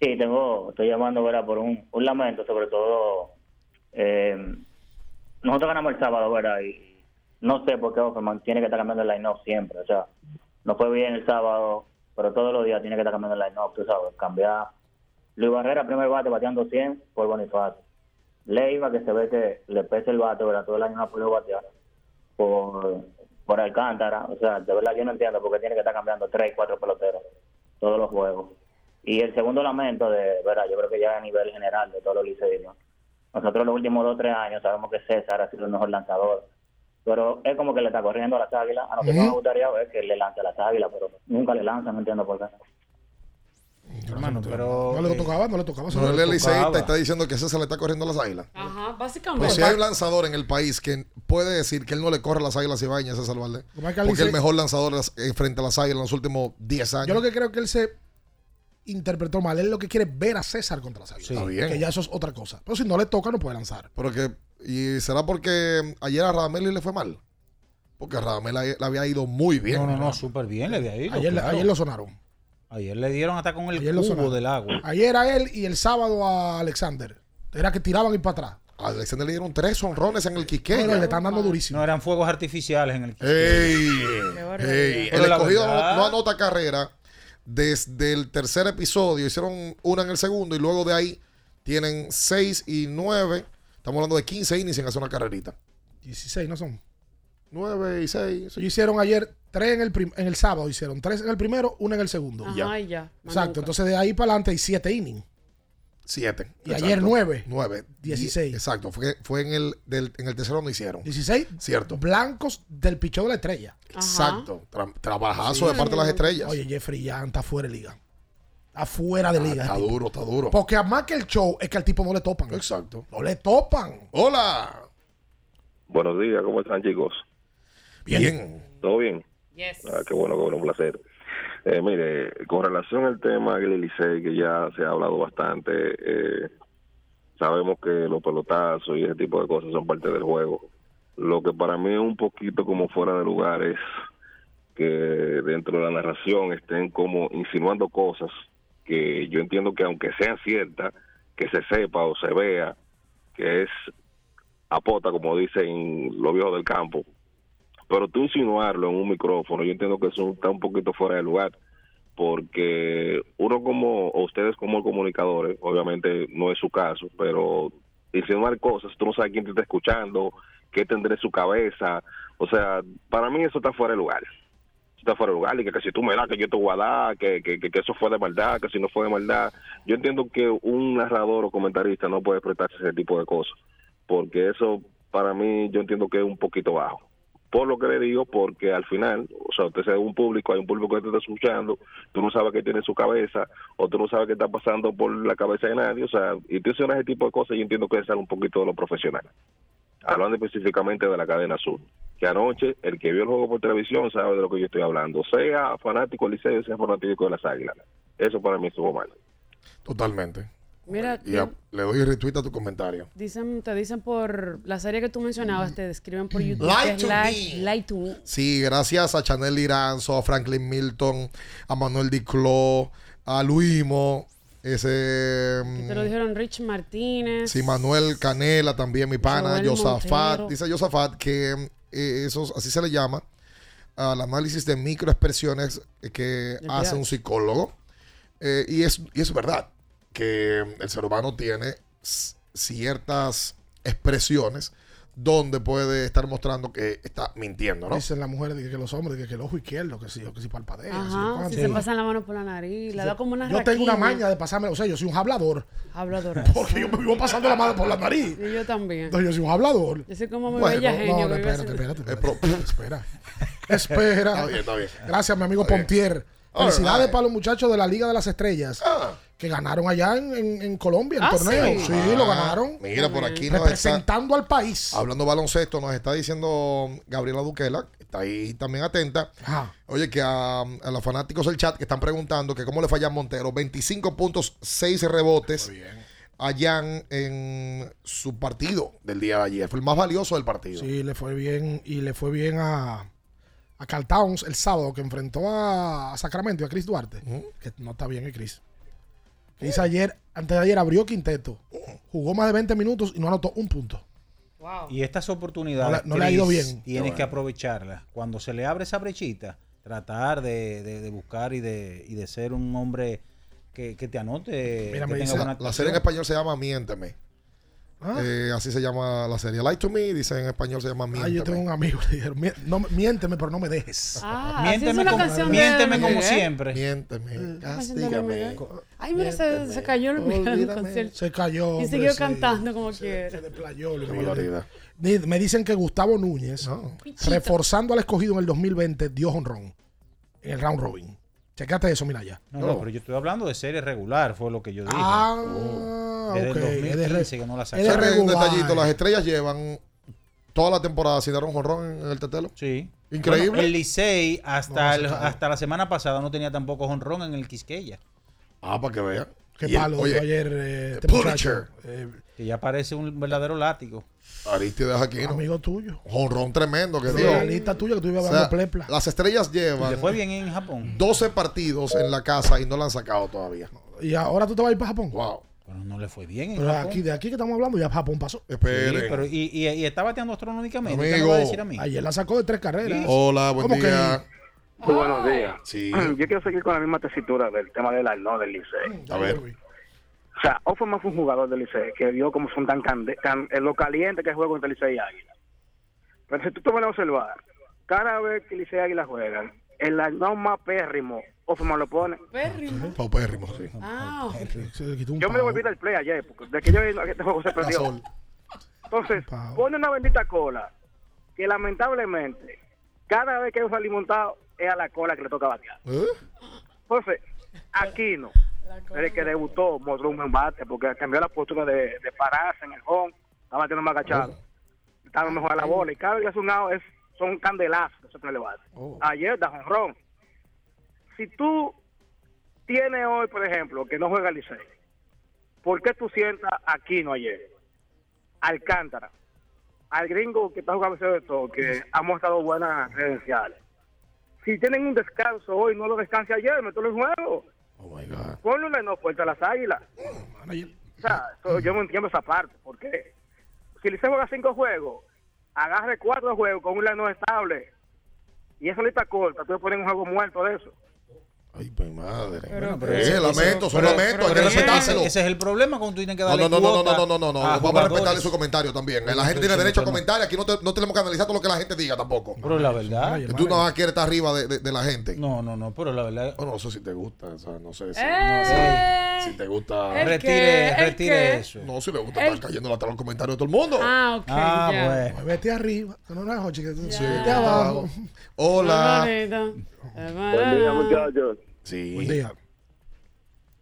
S30: Sí, tengo, estoy llamando, ¿verdad? Por un, un lamento, sobre todo. eh, nosotros ganamos el sábado, ¿verdad? Y no sé por qué Offerman tiene que estar cambiando el line-up siempre. O sea, no fue bien el sábado, pero todos los días tiene que estar cambiando el line-up, tú sabes. Cambiar. Luis Barrera, primer bate, bateando 100 por Bonifacio. Leiva, que se ve que le pesa el bate, ¿verdad? Todo el año no ha podido batear por, por Alcántara. O sea, de verdad yo no entiendo por qué tiene que estar cambiando tres, cuatro peloteros todos los juegos. Y el segundo lamento, de verdad, yo creo que ya a nivel general de todos los liceístas. Nosotros los últimos dos o tres años sabemos que César ha sido el mejor lanzador. Pero es como que le está corriendo a las águilas. A nosotros
S29: Ujú.
S30: nos gustaría ver que le lance a las águilas, pero nunca le lanza, no entiendo por qué.
S1: Hermano, pero.
S29: No le
S1: eh,
S29: tocaba, no le tocaba.
S6: No,
S1: tocaba.
S6: liceísta está diciendo que César le está corriendo a las águilas.
S7: Ajá, básicamente.
S6: Pues si hay un lanzador en el país que puede decir que él no le corre a las águilas Ibañez a César Valdés. Porque es el mejor lanzador eh, frente a las águilas en los últimos 10 años.
S29: Yo lo que creo que él se interpretó mal. Él lo que quiere es ver a César contra las águilas.
S6: Está bien.
S29: Que ya eso es otra cosa. Pero si no le toca, no puede lanzar.
S6: Pero que, ¿Y será porque ayer a Radamel le fue mal? Porque a Radamel le había ido muy bien.
S1: No, no, no, súper bien le había ido.
S29: Ayer,
S1: claro.
S29: ayer lo sonaron.
S1: Ayer le dieron hasta con el
S29: Ayer
S1: cubo del agua.
S29: Ayer a él y el sábado a Alexander. Era que tiraban y para atrás.
S6: A Alexander le dieron tres honrones en el
S29: No,
S6: Quiqueya.
S29: no, le están dando durísimo.
S1: No eran fuegos artificiales en el
S6: ¡Ey!
S29: barbaridad.
S6: ¡Ey!
S1: Pero
S6: El escogido no, no anota carrera desde el tercer episodio. Hicieron una en el segundo y luego de ahí tienen seis y nueve. Estamos hablando de 15 innings sin hacer una carrerita.
S29: 16, ¿no son?
S6: 9 y 6.
S29: Ellos hicieron ayer tres en el, prim- en el sábado. Hicieron tres en el primero, una en el segundo.
S7: Ajá, y ya. Más
S29: Exacto. Entonces de ahí para adelante hay siete innings.
S6: 7.
S29: Y ayer nueve.
S6: 9.
S29: 16.
S6: Exacto. Fue, fue en, el, del, en el tercero no hicieron.
S29: 16
S6: Cierto.
S29: blancos del pichón de la estrella.
S6: Exacto. Tra- trabajazo
S29: Sí.
S6: de parte de las estrellas.
S29: Oye, Jeffrey Young está fuera de liga. Está fuera de liga.
S6: Ah, está
S29: el tipo.
S6: duro, está duro.
S29: Porque además que el show es que al tipo no le topan.
S6: Exacto.
S29: No le topan.
S6: Hola.
S31: Buenos días, ¿cómo están chicos?
S6: Bien.
S31: ¿Todo bien?
S7: Yes.
S31: Ah, qué bueno, qué bueno, un placer. Eh, mire, con relación al tema del Licey, que ya se ha hablado bastante, eh, sabemos que los pelotazos y ese tipo de cosas son parte del juego. Lo que para mí es un poquito como fuera de lugar es que dentro de la narración estén como insinuando cosas que yo entiendo que aunque sean ciertas, que se sepa o se vea que es apota, como dicen los viejos del campo, pero tú insinuarlo en un micrófono, yo entiendo que eso está un poquito fuera de lugar, porque uno como, o ustedes como comunicadores, obviamente no es su caso, pero insinuar cosas, tú no sabes quién te está escuchando, qué tendrá en su cabeza, o sea, para mí eso está fuera de lugar. Está fuera de lugar y que, que si tú me das, que yo te voy a dar, que, que, que, eso fue de maldad, que si no fue de maldad. Yo entiendo que un narrador o comentarista no puede prestarse ese tipo de cosas, porque eso para mí yo entiendo que es un poquito bajo por lo que le digo, porque al final, o sea, usted es un público, hay un público que te está escuchando, tú no sabes qué tiene en su cabeza, o tú no sabes qué está pasando por la cabeza de nadie, o sea, y tú ese tipo de cosas, yo entiendo que es algo un poquito de lo profesional. Hablando específicamente de la cadena azul, que anoche el que vio el juego por televisión sabe de lo que yo estoy hablando, sea fanático del Liceo, sea fanático de las Águilas. Eso para mí estuvo mal.
S6: Totalmente.
S7: Mira,
S6: Y a- le doy retweet a tu comentario.
S7: dicen, te dicen por la serie que tú mencionabas, te describen por YouTube. Es
S6: to me.
S7: Lie to Me.
S6: Sí, gracias a Chanel Liranzo, a Franklin Milton, a Manuel Diclo, a Luimo, ese...
S7: Te lo dijeron Rich Martínez.
S6: Sí, Manuel Canela también, mi pana,
S7: Joel
S6: Josafat.
S7: Montero.
S6: Dice Josafat que eh, eso, así se le llama al análisis de microexpresiones que
S32: El
S6: hace un psicólogo. Eh, y, es, y es verdad que el ser humano tiene ciertas expresiones donde puede estar mostrando que está mintiendo, ¿no?
S5: Dicen las mujeres que, que los hombres que, que el ojo izquierdo, que sí, o que si que sí,
S7: Ajá,
S5: cuánto.
S7: si se pasan la mano por la nariz, le da como una
S5: Yo tengo una maña de pasarme, o sea, yo soy un hablador.
S7: Hablador.
S5: Porque yo me vivo pasando la mano por la nariz.
S7: Y yo también.
S5: Entonces yo soy un hablador.
S7: Yo soy como muy
S5: Bueno,
S7: bella
S5: no,
S7: genio.
S5: no,
S7: que vive
S5: espérate,
S7: así.
S5: espérate, espérate. Espera. Espera.
S6: Está bien, está bien.
S5: Gracias, mi amigo
S6: Está bien.
S5: Pontier. Felicidades
S6: right.
S5: para los muchachos de la Liga de las Estrellas. que ganaron allá en, en- en Colombia el
S6: Ah,
S5: torneo.
S6: sí.
S5: Sí,
S6: Ah,
S5: lo ganaron.
S6: mira, por aquí nos
S5: Representando al país.
S6: Hablando baloncesto, nos está diciendo Gabriela Duquela, que está ahí también atenta. Oye, que a, a los fanáticos del chat que están preguntando que cómo le falla a Montero. 25 puntos, 6 rebotes. Allá en, en su partido del día de ayer. Fue el más valioso del partido.
S5: Sí, le fue bien. Y le fue bien a, a Carl Towns el sábado que enfrentó a, a Sacramento y a Chris Duarte. Que no está bien el Chris. Chris ayer, antes de ayer abrió quinteto. Jugó más de 20 minutos y no anotó un punto.
S1: Y estas oportunidades
S5: No no le ha ido bien.
S1: Tienes
S5: Bueno.
S1: que aprovecharlas. Cuando se le abre esa brechita, tratar de, de- de buscar y de, y de ser un hombre que, que te anote.
S6: Mira,
S1: que
S6: me
S1: tenga
S6: dice,
S1: buena
S6: la serie en español se llama Miénteme.
S5: Ah.
S6: Eh, así se llama la serie. Lie to Me, dice en español se llama
S5: Ah,
S6: Miénteme.
S5: yo tengo un amigo le dijeron, "Mie- no, miénteme, pero no me dejes.
S7: Ah, canción de
S1: miénteme como siempre.
S6: Miénteme,
S7: castígame. Ay, mira, se, se cayó el concierto.
S5: Se cayó.
S7: Y
S5: hombre,
S7: siguió
S5: sí.
S7: cantando como quiera.
S5: Se desplayó. Me dicen que Gustavo Núñez, reforzando al escogido en el 2020, dio honrón en el round robin. Checate eso, mira ya.
S1: No, no, pero yo estoy hablando de serie regular, fue lo que yo dije.
S5: Ah,
S1: Desde
S5: ok.
S1: el
S5: Es de
S1: 2015
S5: re-
S1: que no la
S6: ¿Sabes un
S5: regular.
S6: detallito? Las estrellas llevan toda la temporada sin dar un jonrón en el tetelo.
S1: Sí.
S6: Increíble.
S1: Bueno, el Licey hasta,
S6: No,
S1: el- hasta la semana pasada no tenía tampoco honrón en el Quisqueya.
S6: Ah, para que vean.
S5: Qué
S6: Y el-
S5: palo
S6: oye,
S5: dio ayer eh, este muchacho. Eh,
S1: Que ya parece un verdadero látigo.
S6: Aristides Aquino.
S5: amigo tuyo.
S6: Jonrón tremendo que
S5: Sí,
S6: dio.
S5: la lista tuya que tú ibas
S6: O
S5: hablando
S6: sea,
S5: plepla.
S6: Las estrellas llevan
S1: Le fue bien en Japón.
S6: 12 partidos en la casa y no la han sacado todavía.
S5: Y ahora tú te vas a ir para Japón.
S6: Wow.
S1: Pero no le fue bien en
S5: Pero
S1: Japón.
S5: aquí, de aquí que estamos hablando, ya Japón pasó.
S6: Espere.
S1: Sí, pero y, y, y está bateando astronómicamente. ¿qué me
S6: Amigo.
S1: va a decir a mí?
S5: Ayer la sacó de tres carreras.
S6: Hola, buen
S5: ¿Cómo que?
S31: Muy buenos días.
S6: Sí.
S31: Yo quiero seguir con la misma tesitura del tema del no del Licey.
S6: A ver.
S31: O sea, Offerman fue un jugador del Licey que vio cómo son tan, cande- tan en lo caliente que juega contra Licey y Águila. Pero si tú te vas a observar, cada vez que Licey y Águila juegan, el no más pérrimo, Offerman lo pone.
S7: Pérrimo.
S6: Paupérrimo, sí.
S7: Ah,
S31: Yo me devolví del play ayer, porque de que yo vi que este juego se perdió. Entonces, pone una bendita cola que lamentablemente, cada vez que hay un salimontado, es a la cola que le toca batear.
S6: ¿Eh?
S31: Entonces, Aquino, desde que debutó, mostró un buen bate, porque cambió la postura de, de pararse en el home, estaba batiendo más agachado, estaba mejor a la bola, y cada vez que hace un out es, son candelazos que se el bate. Ayer da jonrón. Si tú tienes hoy, por ejemplo, que no juega Licey, ¿por qué tú sientas a Aquino ayer? Alcántara, al gringo que está jugando de todo, que ha mostrado buenas credenciales. Si tienen un descanso hoy, no lo descanse ayer, mételo en juego.
S6: Oh my God.
S31: No fuerte a las águilas. O sea, yo no entiendo esa parte, porque si Licey juega cinco juegos, agarre cuatro juegos con un no estable, y eso lista corta, tú le pones un juego muerto de eso.
S6: Ay, mi madre.
S1: Bueno,
S6: Eh,
S1: ese-
S6: lamento, son
S1: pero-
S6: lamentos, hay que
S1: pero ese-
S6: respetárselo.
S1: Ese, es el problema cuando tú tienes que
S6: No,
S1: darle
S6: no, no, no, no, no, no, no, no. Vamos a respetarle su comentario también. La gente tiene derecho a comentar aquí no, te- no tenemos que analizar todo lo que la gente diga tampoco.
S1: Pero la verdad.
S6: Tú no quieres estar arriba de, de- de la gente.
S1: No, no, no, pero la verdad.
S6: Bueno, no sé si te gusta, o sea, no sé si,
S7: Eh.
S6: no si te gusta.
S7: ¿El
S1: Retire, retire eso.
S6: No, si le gusta
S7: El-
S6: estar cayendo atrás los comentarios de todo el mundo.
S7: Ah, ok.
S1: Ah, bueno.
S5: Pues Vete arriba. No, no, tú-
S6: Sí,
S5: vete abajo.
S6: Hola.
S31: Buen día, muchachos.
S6: Sí.
S5: Buen día.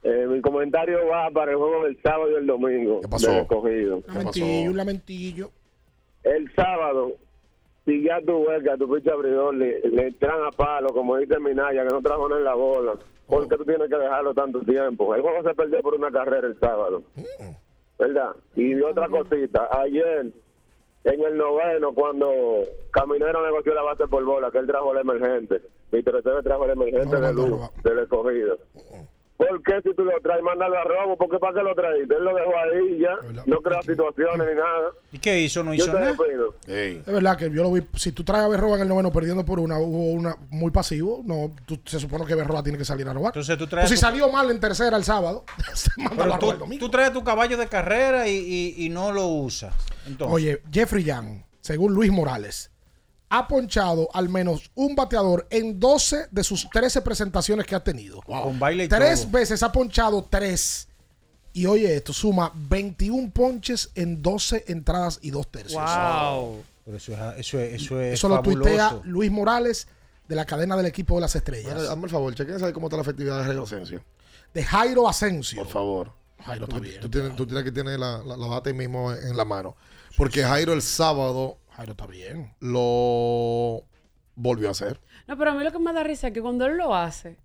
S31: Eh, mi comentario va para el juego del sábado y el domingo.
S6: ¿Qué pasó?
S31: escogido.
S5: Un lamentillo, un lamentillo.
S31: El sábado, si ya tu ves que a tu pinche abridor le, le entran a palo, como dice Minaya, que no trajo nada en la bola, ¿por qué tú tienes que dejarlo tanto tiempo? El juego se perdió por una carrera el sábado. ¿Verdad? Y otra cosita, ayer, en el noveno, cuando Caminero negoció la base por bola, que él trajo el emergente, Víctor Esteves trajo el emergente de luz del escogido. ¿Por qué si tú lo traes, mándalo a robo? ¿Por qué para qué lo traíste? Él lo dejó ahí y ya, no crea situaciones ni nada.
S1: ¿Y qué hizo? No hizo nada.
S5: Es verdad que yo lo vi. Si tú traes a Berroa en el noveno perdiendo por una, hubo una muy pasivo. No, tú- se supone que Berroa tiene que salir a robar.
S1: Entonces tú
S5: Pues
S1: traes.
S5: si
S1: tu-
S5: salió mal en tercera el sábado, se manda
S1: pero
S5: a robar el
S1: tú,
S5: domingo.
S1: tú traes tu caballo de carrera y, y- y no lo usas. Entonces,
S5: Oye, Jeffrey Young, según Luis Morales, ha ponchado al menos un bateador en 12 de sus 13 presentaciones que ha tenido.
S1: con baile y
S5: Tres
S1: todo.
S5: veces ha ponchado tres. Y oye, esto suma 21 ponches en 12 entradas y dos tercios.
S1: Pero eso es, eso es, eso es
S5: Eso lo
S1: fabuloso.
S5: tuitea Luis Morales de la cadena del equipo de las estrellas.
S6: Hazme el favor, chequen saber cómo está la efectividad de Jairo Asensio.
S5: De Jairo Asensio.
S6: Por favor.
S5: Jairo está
S6: tú,
S5: bien.
S6: Tú tienes, tú tienes que tener la, la, la ahí mismo en la mano. Porque Jairo el sábado
S5: Jairo está bien.
S6: lo volvió a hacer.
S7: No, pero a mí lo que me da risa es que cuando él lo hace,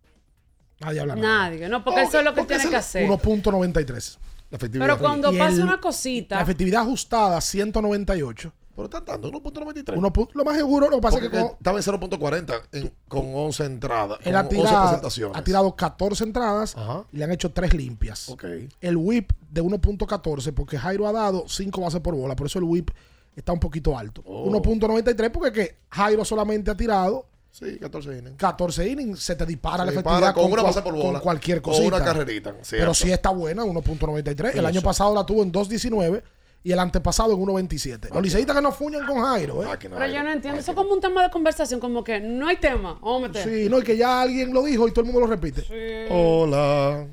S5: Nadie habla nada.
S7: nadie. No, porque eso es lo que tiene que hacer.
S5: 1.93.
S6: La efectividad.
S7: Pero cuando pasa
S5: el-
S7: una cosita.
S5: La efectividad ajustada, 198.
S6: Pero está dando 1.93.
S5: Uno pu- lo más seguro, lo que pasa es que con-
S6: estaba en 0.40 en- con 11 entradas.
S5: él
S6: con
S5: ha
S6: 11
S5: tirado,
S6: presentaciones.
S5: ha tirado 14 entradas y le han hecho 3 limpias.
S6: Ok.
S5: El whip de 1.14, porque Jairo ha dado 5 bases por bola, por eso el whip está un poquito alto.
S6: Oh.
S5: 1.93, porque que Jairo solamente ha tirado
S6: Sí, 14 innings.
S5: 14 innings, se te dispara
S6: Se
S5: la
S6: dispara
S5: efectividad
S6: con una
S5: cual-
S6: por bola,
S5: con cualquier
S6: o
S5: cosita.
S6: una carrerita, cierto.
S5: Pero sí está buena, 1.93. El año pasado la tuvo en 2.19 y el antepasado en 1.27. Los liceístas que no fuñan con Jairo, ¿eh?
S7: Pero yo no entiendo. Eso es como un tema de conversación, como que no hay tema. Vamos a meter.
S5: Sí, no, y que ya alguien lo dijo y todo el mundo lo repite.
S6: Hola.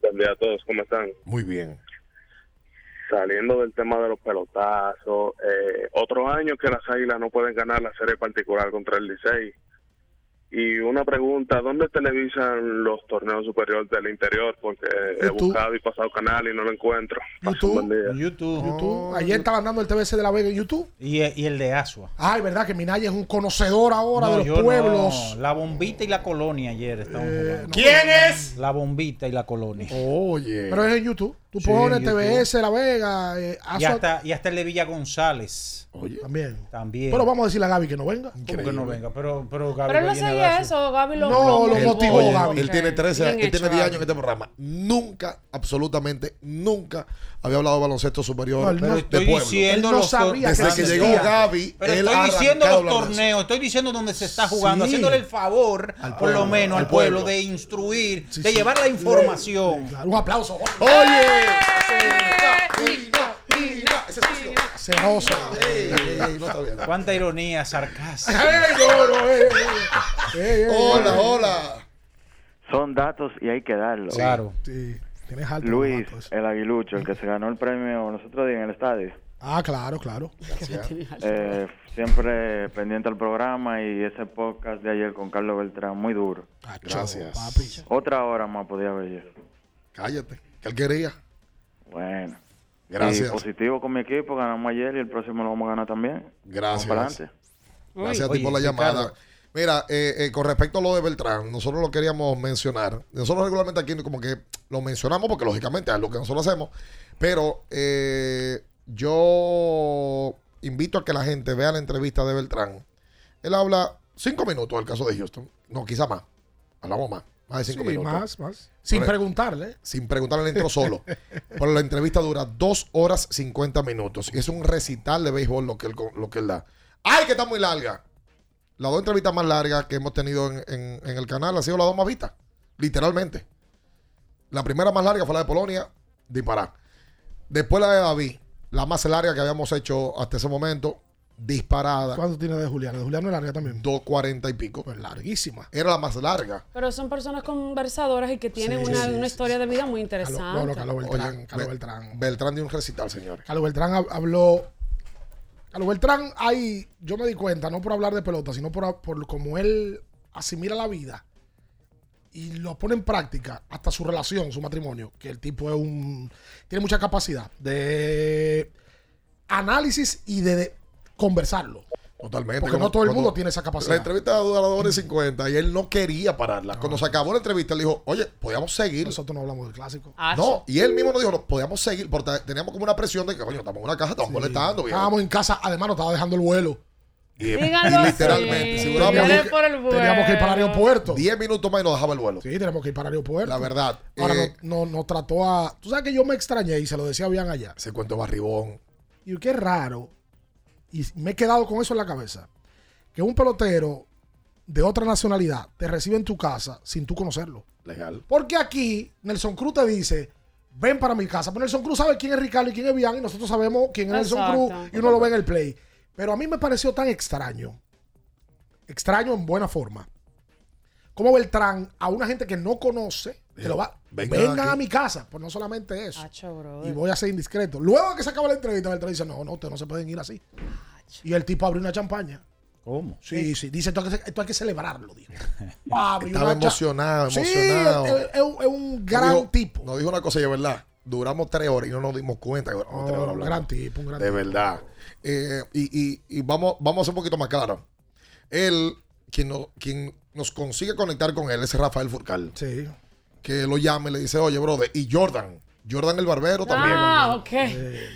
S28: Buen día a todos, ¿cómo están?
S6: Muy bien.
S28: Saliendo del tema de los pelotazos, eh, otro año que las Águilas no pueden ganar la serie particular contra el Licey. Y una pregunta, ¿dónde televisan los torneos superiores del interior? Porque he
S5: YouTube.
S28: buscado y pasado canal y no lo encuentro. Día.
S1: YouTube.
S5: YouTube. Ayer estaban dando el TBC de la Vega en YouTube.
S1: Y, y el de Asua.
S5: Ay, verdad que Minaya es un conocedor ahora
S1: No,
S5: de los
S1: no.
S5: pueblos.
S1: La bombita y la colonia ayer estaban jugando.
S5: ¿Quién es?
S1: La bombita y la colonia.
S6: Oye.
S5: Pero es en YouTube. Tú
S1: Sí,
S5: pones. TBS, La Vega, eh,
S1: Y hasta, y hasta el de Villa González.
S6: Oye.
S5: También.
S1: También.
S5: Pero vamos a decirle a Gaby que no venga.
S1: ¿Cómo que no venga? Pero, pero Gaby
S7: Pero él
S1: no
S7: no
S1: viene a
S7: seguía
S1: dar su-
S7: eso. Gaby lo,
S5: No, lo motivó,
S6: Oye,
S5: Gaby.
S6: Él tiene 13
S7: Bien
S6: él
S7: hecho,
S6: tiene 10 años en este programa. Nunca, absolutamente nunca había hablado de baloncesto superior
S5: No, él no-
S6: de
S1: Estoy
S6: pueblo.
S1: diciendo
S5: Él no sabía
S6: Desde
S5: que
S6: llegó Gaby,
S1: Pero
S6: él
S1: estoy diciendo los torneos, estoy diciendo donde se está jugando,
S5: Sí.
S1: haciéndole el favor,
S5: Al
S1: por
S5: pueblo,
S1: lo menos
S6: al
S1: pueblo,
S6: pueblo.
S1: de instruir,
S5: Sí,
S1: de llevar la información.
S5: Un aplauso.
S6: Oye.
S5: Celoso.
S1: Cuánta ironía, sarcasmo.
S6: Hola, hola.
S32: Son datos y hay que darlos.
S1: Claro.
S5: Sí, tienes alto.
S32: Luis, el aguilucho, el que se ganó el premio los otros días en el estadio.
S5: Ah, claro, claro.
S32: Eh, siempre pendiente al programa y ese podcast de ayer con Carlos Beltrán, muy duro.
S6: Gracias.
S5: Papi.
S32: Otra hora más podía ver yo.
S6: Cállate. Que él quería.
S32: Bueno.
S6: Gracias.
S32: Y positivo con mi equipo, ganamos ayer y el próximo lo vamos a ganar también.
S6: Gracias. Gracias a ti
S1: Oye,
S6: por la
S1: Ricardo.
S6: llamada. Mira, eh, eh, con respecto a lo de Beltrán, nosotros lo queríamos mencionar. Nosotros regularmente aquí como que lo mencionamos porque lógicamente es lo que nosotros hacemos. Pero eh, yo invito a que la gente vea la entrevista de Beltrán. Él habla cinco minutos del caso de Houston. No, quizá más. Hablamos más. Más de cinco
S5: Sí,
S6: minutos.
S5: más, más. Sin preguntarle.
S6: Sin preguntarle, él entró solo. Pero la entrevista dura dos horas 50 minutos. Y es un recital de béisbol lo que él, lo que él da. ¡Ay, que está muy larga! Las dos entrevistas más largas que hemos tenido en, en- en el canal han sido las dos más vistas. Literalmente. La primera más larga fue la de Polonia, disparar. Después la de David, la más larga que habíamos hecho hasta ese momento, disparada.
S5: ¿Cuánto tiene de Julián? De Julián no es larga también.
S6: 2.40 y pico.
S5: Pues larguísima.
S6: Era la más larga.
S7: Pero son personas conversadoras y que tienen
S5: Sí,
S7: una,
S5: sí,
S7: una
S5: sí,
S7: historia de vida muy interesante.
S5: no, no, Carlos Beltrán.
S6: Oye,
S5: Carlos
S6: Be-
S5: Beltrán.
S6: Beltrán dio un recital, señores.
S5: Carlos Beltrán hab- habló. Carlos Beltrán, ahí yo me di cuenta, no por hablar de pelota, sino por, por cómo él asimila la vida y lo pone en práctica, hasta su relación, su matrimonio, que el tipo es un. tiene mucha capacidad de análisis y de, de conversarlo.
S6: Totalmente.
S5: Porque
S6: Como-
S5: no todo el mundo tiene esa capacidad.
S6: La entrevista dura dos horas y 50 y él no quería pararla. Cuando se acabó la entrevista, él dijo, oye, podíamos seguir.
S5: Nosotros no hablamos del clásico.
S6: No, y él mismo nos dijo, no, podíamos seguir, porque teníamos como una presión de que, coño, estamos en una caja, estamos molestando. viejo".
S5: Estábamos en casa, además nos estaba dejando el vuelo.
S6: Y,
S7: Díganlo
S6: literalmente, hubiéramos-
S7: Dale por el
S5: Teníamos que ir para el
S7: vuelo.
S5: aeropuerto.
S6: 10 minutos más y nos dejaba el vuelo.
S5: Sí, tenemos que ir para el aeropuerto.
S6: La verdad.
S5: Ahora
S6: eh,
S5: no, no, nos trató a. Tú sabes que yo me extrañé y se lo decía bien allá.
S6: Ese cuento barribón.
S5: Y qué raro. Y me he quedado con eso en la cabeza. Que un pelotero de otra nacionalidad te recibe en tu casa sin tú conocerlo.
S6: Legal.
S5: Porque aquí Nelson Cruz te dice: ven para mi casa. Pero Nelson Cruz sabe quién es Ricardo y quién es Bian y nosotros sabemos quién es Nelson. Cruz y uno lo ve en el play. Pero a mí me pareció tan extraño, extraño en buena forma, como Beltrán a una gente que no conoce, que lo va,
S6: Vengan
S5: a mi casa. Pues no solamente eso.
S7: Acho.
S5: Y voy a ser indiscreto. Luego que se acaba la entrevista, Beltrán dice, no, no, ustedes no se pueden ir así. Y el tipo abrió una champaña.
S1: ¿Cómo?
S5: Sí, sí. Dice, esto hay que, esto hay que celebrarlo, dijo. Abrió
S6: Estaba emocionado,
S5: Sí,
S6: emocionado.
S5: es, es- es un, es un gran
S6: Nos dijo-
S5: tipo.
S6: Nos dijo una cosa y es verdad. Duramos tres horas y no nos dimos cuenta. que duramos tres horas
S5: un gran tipo, un gran
S6: De
S5: tipo.
S6: verdad. Eh, y y- y vamos, vamos a ser un poquito más claro. Él, quien, no- quien nos consigue conectar con él es Rafael Furcal.
S5: Sí.
S6: Que lo llama y le dice, oye, brother, y Jordan. Jordan el barbero también.
S7: Ah, ok.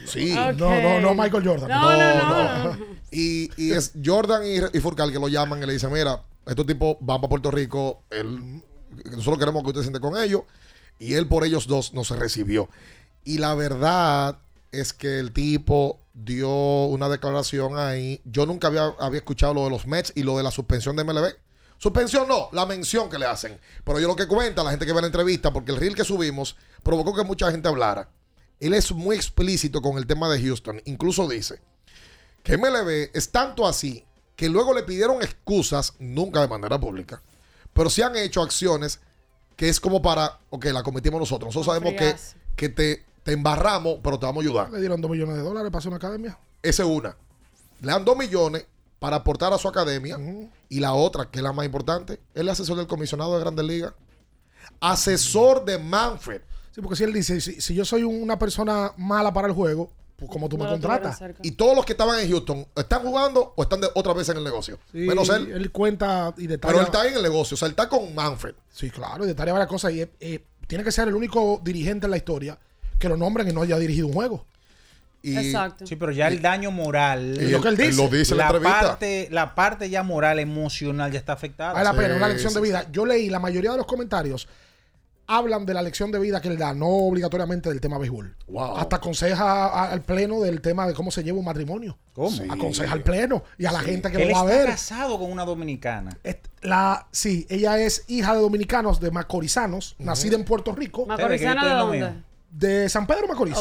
S6: Sí.
S7: Ok.
S5: No, no, no Michael Jordan.
S7: No, no, no.
S6: Y, y es Jordan y, y Furcal que lo llaman y le dicen, mira, estos tipos van para Puerto Rico, él, nosotros queremos que usted se siente con ellos, y él por ellos dos no se recibió. Y la verdad es que el tipo dio una declaración ahí. Yo nunca había, había escuchado lo de los Mets y lo de la suspensión de MLB. Suspensión no, la mención que le hacen. Pero yo lo que cuenta, la gente que ve la entrevista, porque el reel que subimos provocó que mucha gente hablara. Él es muy explícito con el tema de Houston. Incluso dice que MLB es tanto así que luego le pidieron excusas, nunca de manera pública, pero sí han hecho acciones que es como para, ok, la cometimos nosotros. Nosotros sabemos que, que te, te embarramos, pero te vamos a ayudar.
S5: Le dieron dos millones de dólares para hacer una academia.
S6: Esa es una. Le dan dos millones para aportar a su academia. Y la otra, que es la más importante, es el asesor del comisionado de Grandes Ligas. Asesor de Manfred.
S5: Sí, porque si él dice, si, si yo soy una persona mala para el juego, pues como tú me contratas.
S6: Y todos los que estaban en Houston, ¿están jugando o están de otra vez en el negocio?
S5: Sí,
S6: Menos él.
S5: Él cuenta y detalla.
S6: Pero él está en el negocio, o sea, él está con Manfred.
S5: Sí, claro, y detalla varias cosas. Y eh, eh, tiene que ser el único dirigente en la historia que lo nombren y no haya dirigido un juego.
S7: Exacto.
S1: Sí, pero ya el daño moral.
S5: Es lo que él dice.
S6: Él lo dice en la
S1: la
S6: entrevista.
S1: parte, la parte ya moral, emocional ya está afectada.
S5: Vale la pena, una lección
S1: sí,
S5: de vida. Yo leí la mayoría de los comentarios hablan de la lección de vida que él da, no obligatoriamente del tema béisbol.
S6: Wow.
S5: Hasta aconseja a- al pleno del tema de cómo se lleva un matrimonio.
S1: ¿Cómo?
S5: Aconseja al pleno y a la
S1: Sí.
S5: gente que
S1: Él
S5: lo va a
S1: está
S5: ver.
S1: casado con una dominicana.
S5: La, sí, ella es hija de dominicanos, de macorizanos, nacida en Puerto Rico.
S7: ¿Macorizana de dónde?
S5: De San Pedro Macorís.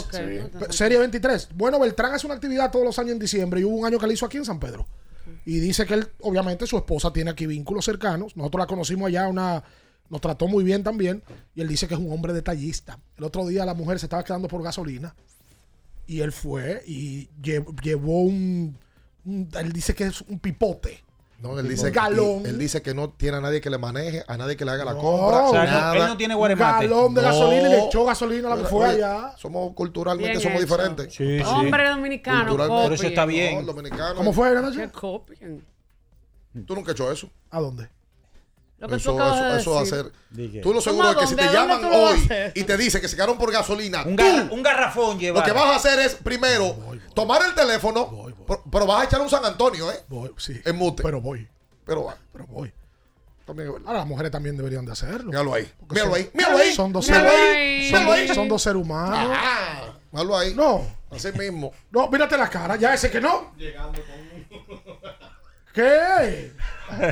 S5: Serie 23. Bueno, Beltrán hace una actividad todos los años en diciembre y hubo un año que la hizo aquí en San Pedro. Y dice que él, obviamente, su esposa tiene aquí vínculos cercanos. Nosotros la conocimos allá, una, nos trató muy bien también. Y él dice que es un hombre detallista. El otro día la mujer se estaba quedando por gasolina. Y él fue y lle- llevó un, un- Él dice que es un pipote.
S6: No, él dice,
S5: galón.
S6: y él dice que no tiene a nadie que le maneje, a nadie que le haga la
S5: No,
S6: compra.
S5: O sea, él no-
S6: nada.
S5: él no tiene guaremate. galón de gasolina y le echó gasolina a la que fue allá.
S6: Somos culturalmente,
S7: Bien
S6: somos
S7: hecho.
S6: diferentes.
S7: Hombre dominicano.
S6: Culturalmente.
S7: Pero eso está bien.
S6: No, dominicano.
S5: ¿Cómo fue, Nacho?
S6: Tú nunca has hecho eso.
S5: ¿A dónde?
S7: Lo que
S6: Eso, eso,
S7: de
S6: eso va a ser.
S1: Dije.
S6: Tú lo seguro es
S7: ¿Cómo
S6: que si te llaman
S7: lo
S6: hoy y te dice que se quedaron por gasolina,
S1: Un, un garrafón
S6: lo
S1: llevar.
S6: que vas a hacer es primero tomar el teléfono, pero, pero vas a echar un San Antonio, ¿eh?
S5: Voy, sí.
S6: En mute.
S5: Pero voy.
S6: Pero va.
S5: Pero voy.
S6: También.
S5: Ahora las mujeres también deberían de hacerlo.
S6: Míralo ahí. Míralo ahí. Míralo ahí.
S5: Son dos seres,
S6: ahí.
S5: son,
S6: Míralo ahí.
S5: son dos seres humanos.
S6: Ah, míralo ahí.
S5: No.
S6: Así mismo.
S5: No, mírate la cara. Ya ese que no. ¿Qué?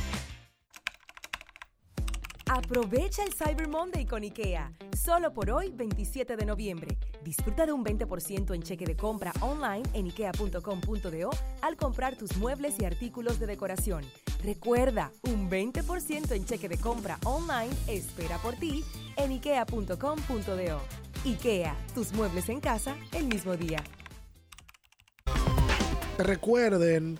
S8: Aprovecha el Cyber Monday con IKEA. Solo por hoy, 27 de noviembre. Disfruta de un 20% en cheque de compra online en ikea.com.do al comprar tus muebles y artículos de decoración. Recuerda, un 20% en cheque de compra online espera por ti en ikea.com.do. IKEA, tus muebles en casa el mismo día.
S5: Recuerden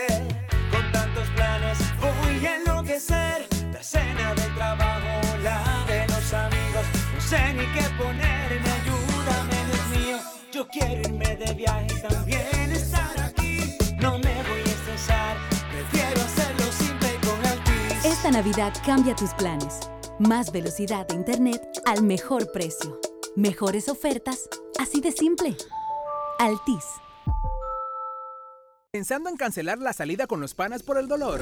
S33: Quiero irme de viaje y también estar aquí. No me voy a estresar, prefiero hacerlo simple y con Altis.
S8: Esta Navidad cambia tus planes. Más velocidad de internet al mejor precio. Mejores ofertas, así de simple. Altis.
S27: Pensando en cancelar la salida con los panas por el dolor.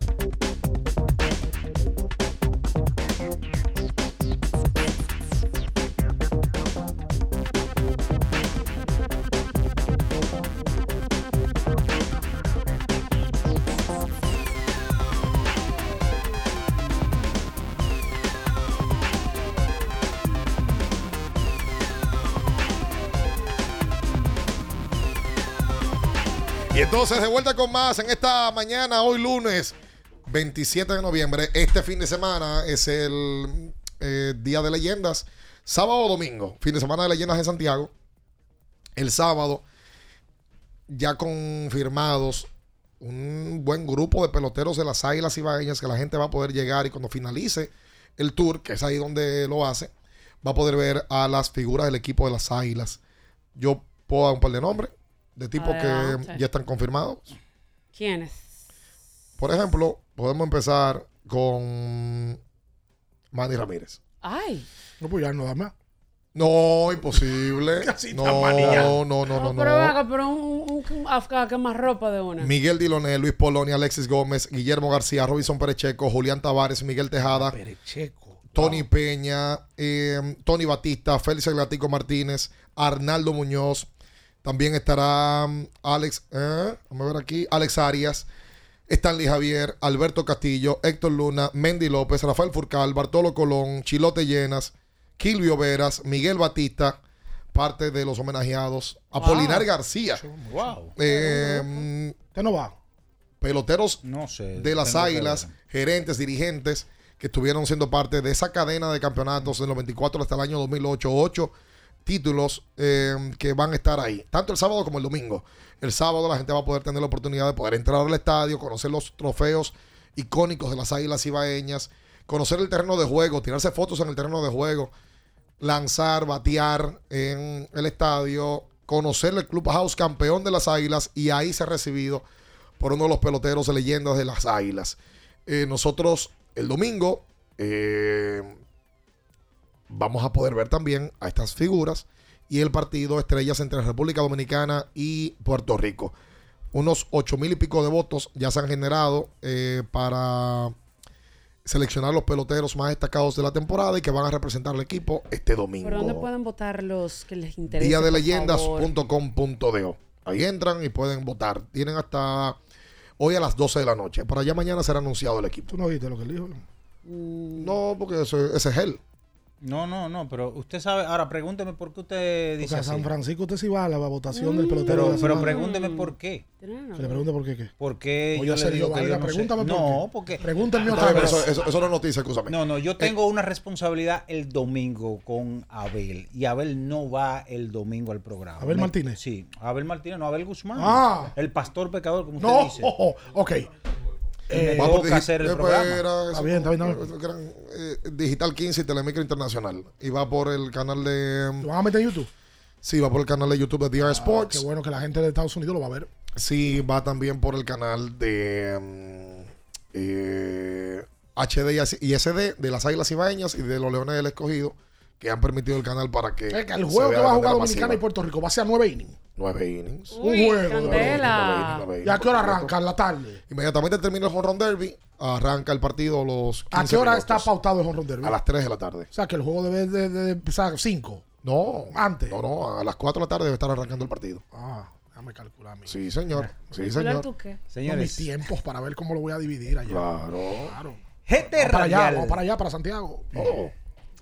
S6: Entonces, de vuelta con más en esta mañana, hoy lunes 27 de noviembre. Este fin de semana es el eh, Día de Leyendas. Sábado o domingo, fin de semana de leyendas en Santiago. El sábado, ya confirmados un buen grupo de peloteros de las Águilas Ibaeñas que la gente va a poder llegar y cuando finalice el tour, que es ahí donde lo hace, va a poder ver a las figuras del equipo de las Águilas. Yo puedo dar un par de nombres de tipos que ya están confirmados.
S7: ¿Quiénes?
S6: Por ejemplo, podemos empezar con Manny Ramírez.
S7: Ay.
S29: No, pues ya no da más.
S6: No, imposible.
S29: Casi
S6: No, no, no, no, no.
S7: pero venga, pero un, un, un afga que más ropa de una.
S6: Miguel Diloné, Luis Polonia, Alexis Gómez, Guillermo García, Robinson Perecheco, Julián Tavares, Miguel Tejada, Tony Peña, eh, Tony Batista, Félix Atlántico Martínez, Arnaldo Muñoz. También estará um, Alex, eh, vamos a ver aquí, Alex Arias, Stanley Javier, Alberto Castillo, Héctor Luna, Mendy López, Rafael Furcal, Bartolo Colón, Chilote Llenas, Kilvio Veras, Miguel Batista, parte de los homenajeados, Apolinar García.
S1: Wow.
S6: Eh,
S29: ¿Usted no va?
S6: Peloteros
S1: No sé.
S6: de las Águilas, gerentes, dirigentes que estuvieron siendo parte de esa cadena de campeonatos del 94 hasta el año 2008. Ocho títulos eh, que van a estar ahí, tanto el sábado como el domingo. El sábado la gente va a poder tener la oportunidad de poder entrar al estadio, conocer los trofeos icónicos de las Águilas Ibaeñas, conocer el terreno de juego, tirarse fotos en el terreno de juego, lanzar, batear en el estadio, conocer el Clubhouse campeón de las Águilas y ahí ser recibido por uno de los peloteros leyendas de las Águilas. Eh, nosotros el domingo eh, vamos a poder ver también a estas figuras y el partido estrellas entre República Dominicana y Puerto Rico. Unos ocho mil y pico de votos ya se han generado eh, para seleccionar los peloteros más destacados de la temporada y que van a representar al equipo este domingo.
S7: ¿Por dónde pueden votar los que les interesa?
S6: Día de leyendas.com.do. Ahí entran y pueden votar. Tienen hasta hoy a las 12 de la noche. Para allá mañana será anunciado el equipo.
S29: ¿Tú no viste lo que él dijo?
S6: No, porque eso- ese es él.
S1: No, no, no, pero usted sabe, ahora pregúnteme por qué usted dice
S29: Porque a
S1: así.
S29: San Francisco usted sí va a la votación del pelotero.
S1: Pero,
S29: de
S1: pero pregúnteme por qué.
S29: Que le pregunte por qué. qué.
S1: ¿Por qué yo le
S29: Sergio
S1: digo que yo
S29: Vargas,
S1: no sé?
S29: pregúntame por
S1: No,
S29: qué.
S1: porque...
S29: Pregúntame
S6: Está
S29: otra
S6: pero
S29: vez.
S6: eso, eso- eso no es noticia, escúchame.
S1: No, no, yo tengo una responsabilidad el domingo con Abel y Abel no va el domingo al programa.
S29: ¿Abel Martínez?
S1: Sí, Abel Martínez, no Abel Guzmán.
S29: Ah.
S1: El pastor pecador, como usted
S29: No,
S1: dice.
S29: oh, oh, ok.
S1: Y me
S6: Vamos,
S1: toca
S6: digi-
S1: hacer el
S6: eh,
S1: programa.
S6: espera,
S29: Está bien, está bien, está bien.
S6: eso que eran, eh, Digital 15 y Telemicro Internacional. Y va por el canal de.
S29: ¿Lo van a meter en YouTube?
S6: Sí, va por el canal de YouTube de DR
S29: Ah,
S6: Sports.
S29: Qué bueno que la gente de Estados Unidos lo va a ver.
S6: Sí, va también por el canal de mm, eh, HD y as- y SD de las Águilas Ibaeñas y de los Leones del Escogido, que han permitido el canal para que.
S29: Es que el juego que va a jugar Dominicana
S6: masiva.
S29: y Puerto Rico va a ser a nueve innings.
S6: Nueve innings.
S29: un juego. de
S7: candela.
S29: nueve innings. ¿Y a qué hora arranca? ¿En la tarde?
S6: Inmediatamente termina el Home Run Derby, arranca el partido los 15
S29: ¿A qué hora está pautado el home run derby?
S6: A las 3 de la tarde.
S29: O sea, que el juego debe de, de empezar a 5.
S6: No.
S29: Antes.
S6: No, no, a las 4 de la tarde debe estar arrancando el partido.
S29: Ah, déjame calcular. Mi,
S6: Sí, señor. Sí,
S7: ¿Calcular
S6: señor.
S7: tú qué?
S29: no, mis tiempos para ver cómo lo voy a dividir allá.
S6: Claro.
S29: Claro.
S1: GT
S29: Vamos para allá, vamos para allá, para Santiago.
S6: Oh.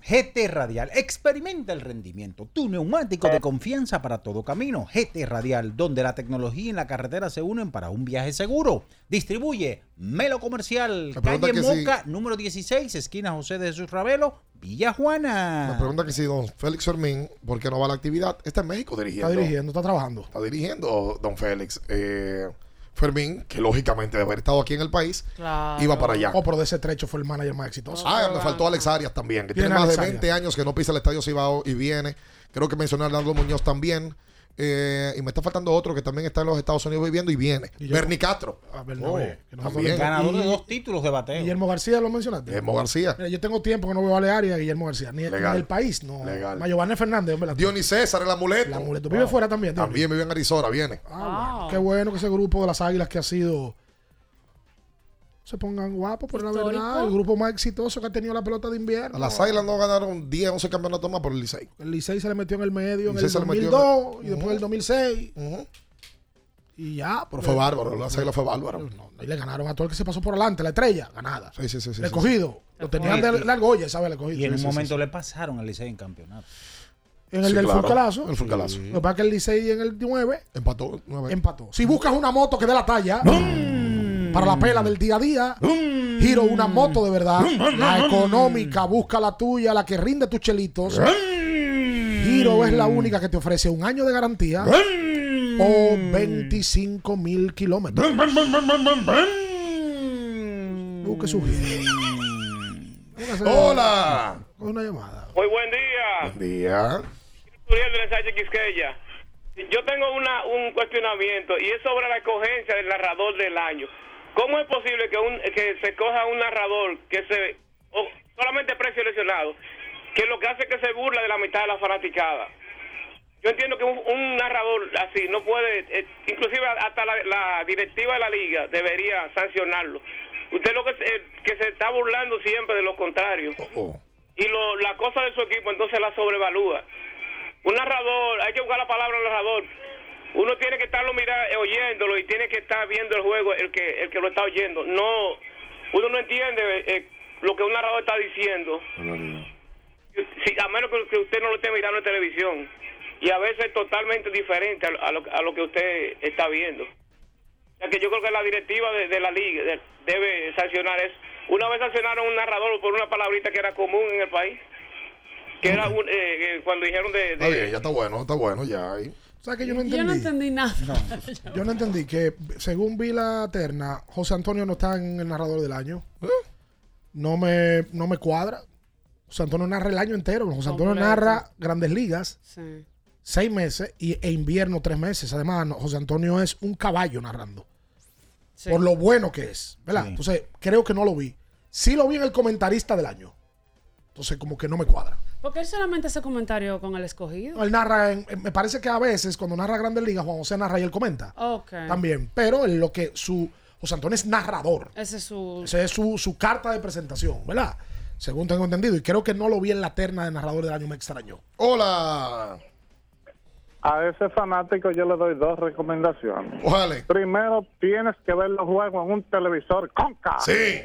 S1: GT Radial. Experimenta el rendimiento. Tu neumático de confianza para todo camino. GT Radial, donde la tecnología y la carretera se unen para un viaje seguro. Distribuye Melo Comercial,
S6: Me
S1: calle
S6: si-
S1: Moca, número 16, esquina José de Jesús Ravelo, Villa Juana.
S6: Me pregunta que si don Félix Fermín, ¿por qué no va a la actividad? Está en México dirigiendo.
S29: Está dirigiendo, está trabajando.
S6: Está dirigiendo don Félix. Eh, Fermín, que lógicamente de haber estado aquí en el país,
S5: Claro.
S6: iba para allá.
S5: Oh, pero de ese trecho fue el manager más exitoso.
S6: Ah, me faltó Alex Arias también, que tiene más
S5: Alex
S6: de
S5: Arias.
S6: 20 años que no pisa el Estadio Cibao y viene. Creo que mencioné a Arnaldo Muñoz también. Eh, y me está faltando otro que también está en los Estados Unidos viviendo y viene. Bernie Castro.
S5: Ah, Bernabé,
S6: Oh,
S5: que no
S6: también.
S1: Ganador de dos títulos de bateo.
S5: Guillermo García lo mencionaste.
S6: Guillermo García.
S5: Mira, yo tengo tiempo que no veo a Learia y Guillermo García. Ni, ni
S6: Legal.
S5: del país, no.
S6: Legal.
S5: Giovanni Fernández, hombre. la-
S6: Dionis César, el amuleto.
S5: El amuleto. Vive fuera también. Dionis?
S6: También vive en Arizona, viene.
S5: Ah. Qué bueno que ese grupo de las águilas que ha sido. Se pongan guapos, por la verdad. El grupo más exitoso que ha tenido la pelota de invierno.
S6: A las Águilas no ganaron 10, 11 campeonatos más por el Licey.
S5: El Licey se le metió en el medio en el
S6: se le metió en
S5: 2002
S6: el-
S5: y después en el 2006. Y ya.
S6: Pero fue bárbaro, las Águilas fue bárbaro.
S5: Y le ganaron a todo el que se pasó por adelante, la estrella, ganada.
S6: Sí, sí, sí. sí,
S5: el
S6: sí,
S5: cogido. Lo tenían de largo, oye, ¿sabes? El cogido.
S1: Y en
S5: Sí,
S1: un
S5: sí,
S1: momento
S5: sí,
S1: le pasaron al Licey en campeonato.
S5: En el
S6: Sí,
S5: del
S6: claro.
S5: Fulcalazo.
S6: El Fulcalazo.
S5: Lo que pasa es que el Licey en el 9
S6: Empató. nueve.
S5: empató. Si buscas una moto que dé la talla para la pela del día a día, giro una moto de verdad, la económica, busca la tuya, la que rinde tus chelitos. Giro es la única que te ofrece un año de garantía o 25 mil kilómetros. Busque su giro.
S6: Hola.
S5: Una llamada.
S34: Muy buen día.
S6: Buen día.
S34: Yo tengo una, un cuestionamiento y es sobre la escogencia del narrador del año. ¿Cómo es posible que, un, que se coja un narrador que se o solamente preseleccionado, que lo que hace es que se burla de la mitad de la fanaticada? Yo entiendo que un, un narrador así no puede, eh, inclusive hasta la, la directiva de la liga debería sancionarlo. Usted lo que, eh, que se está burlando siempre de lo contrario y lo, la cosa de su equipo entonces la sobrevalúa. Un narrador, hay que buscar la palabra narrador. Uno tiene que estarlo mira, eh, oyéndolo y tiene que estar viendo el juego el que el que lo está oyendo. No, uno no entiende eh, lo que un narrador está diciendo. Si, a menos que, usted no lo esté mirando en televisión. Y a veces es totalmente diferente a, lo- a lo, a lo que usted está viendo. O sea que yo creo que la directiva de, de la liga de- debe sancionar eso. Una vez sancionaron a un narrador por una palabrita que era común en el país. Que era un, eh, eh, cuando dijeron de... De-
S6: bien, ya está bueno, está bueno, ya. Ahí.
S5: ¿Sabes que yo no
S7: Yo
S5: entendí?
S7: no entendí nada.
S5: Yo no entendí que, según vi la terna, José Antonio no está en el narrador del año. No me, no me cuadra. José Antonio narra el año entero. José Antonio
S7: Completo.
S5: narra grandes ligas,
S7: Sí.
S5: seis meses, y, e invierno tres meses. Además, no, José Antonio es un caballo narrando.
S7: Sí.
S5: Por lo bueno que es. ¿Verdad?
S1: Sí.
S5: Entonces, creo que no lo vi. Sí lo vi en el comentarista del año. Entonces, como que no me cuadra.
S7: Porque él solamente hace comentario con el escogido.
S5: Él narra, en- en- me parece que a veces cuando narra Grandes Ligas, Juan José narra y él comenta.
S7: Ok.
S5: También. Pero en lo que su. José Antonio es narrador.
S7: Ese es su...
S5: Esa es su, su carta de presentación, ¿verdad? Según tengo entendido. Y creo que no lo vi en la terna de narrador del año, me extrañó.
S6: Hola.
S35: A ese fanático yo le doy dos recomendaciones.
S6: Ojalá.
S35: Primero, tienes que ver los juegos en un televisor conca.
S6: Sí.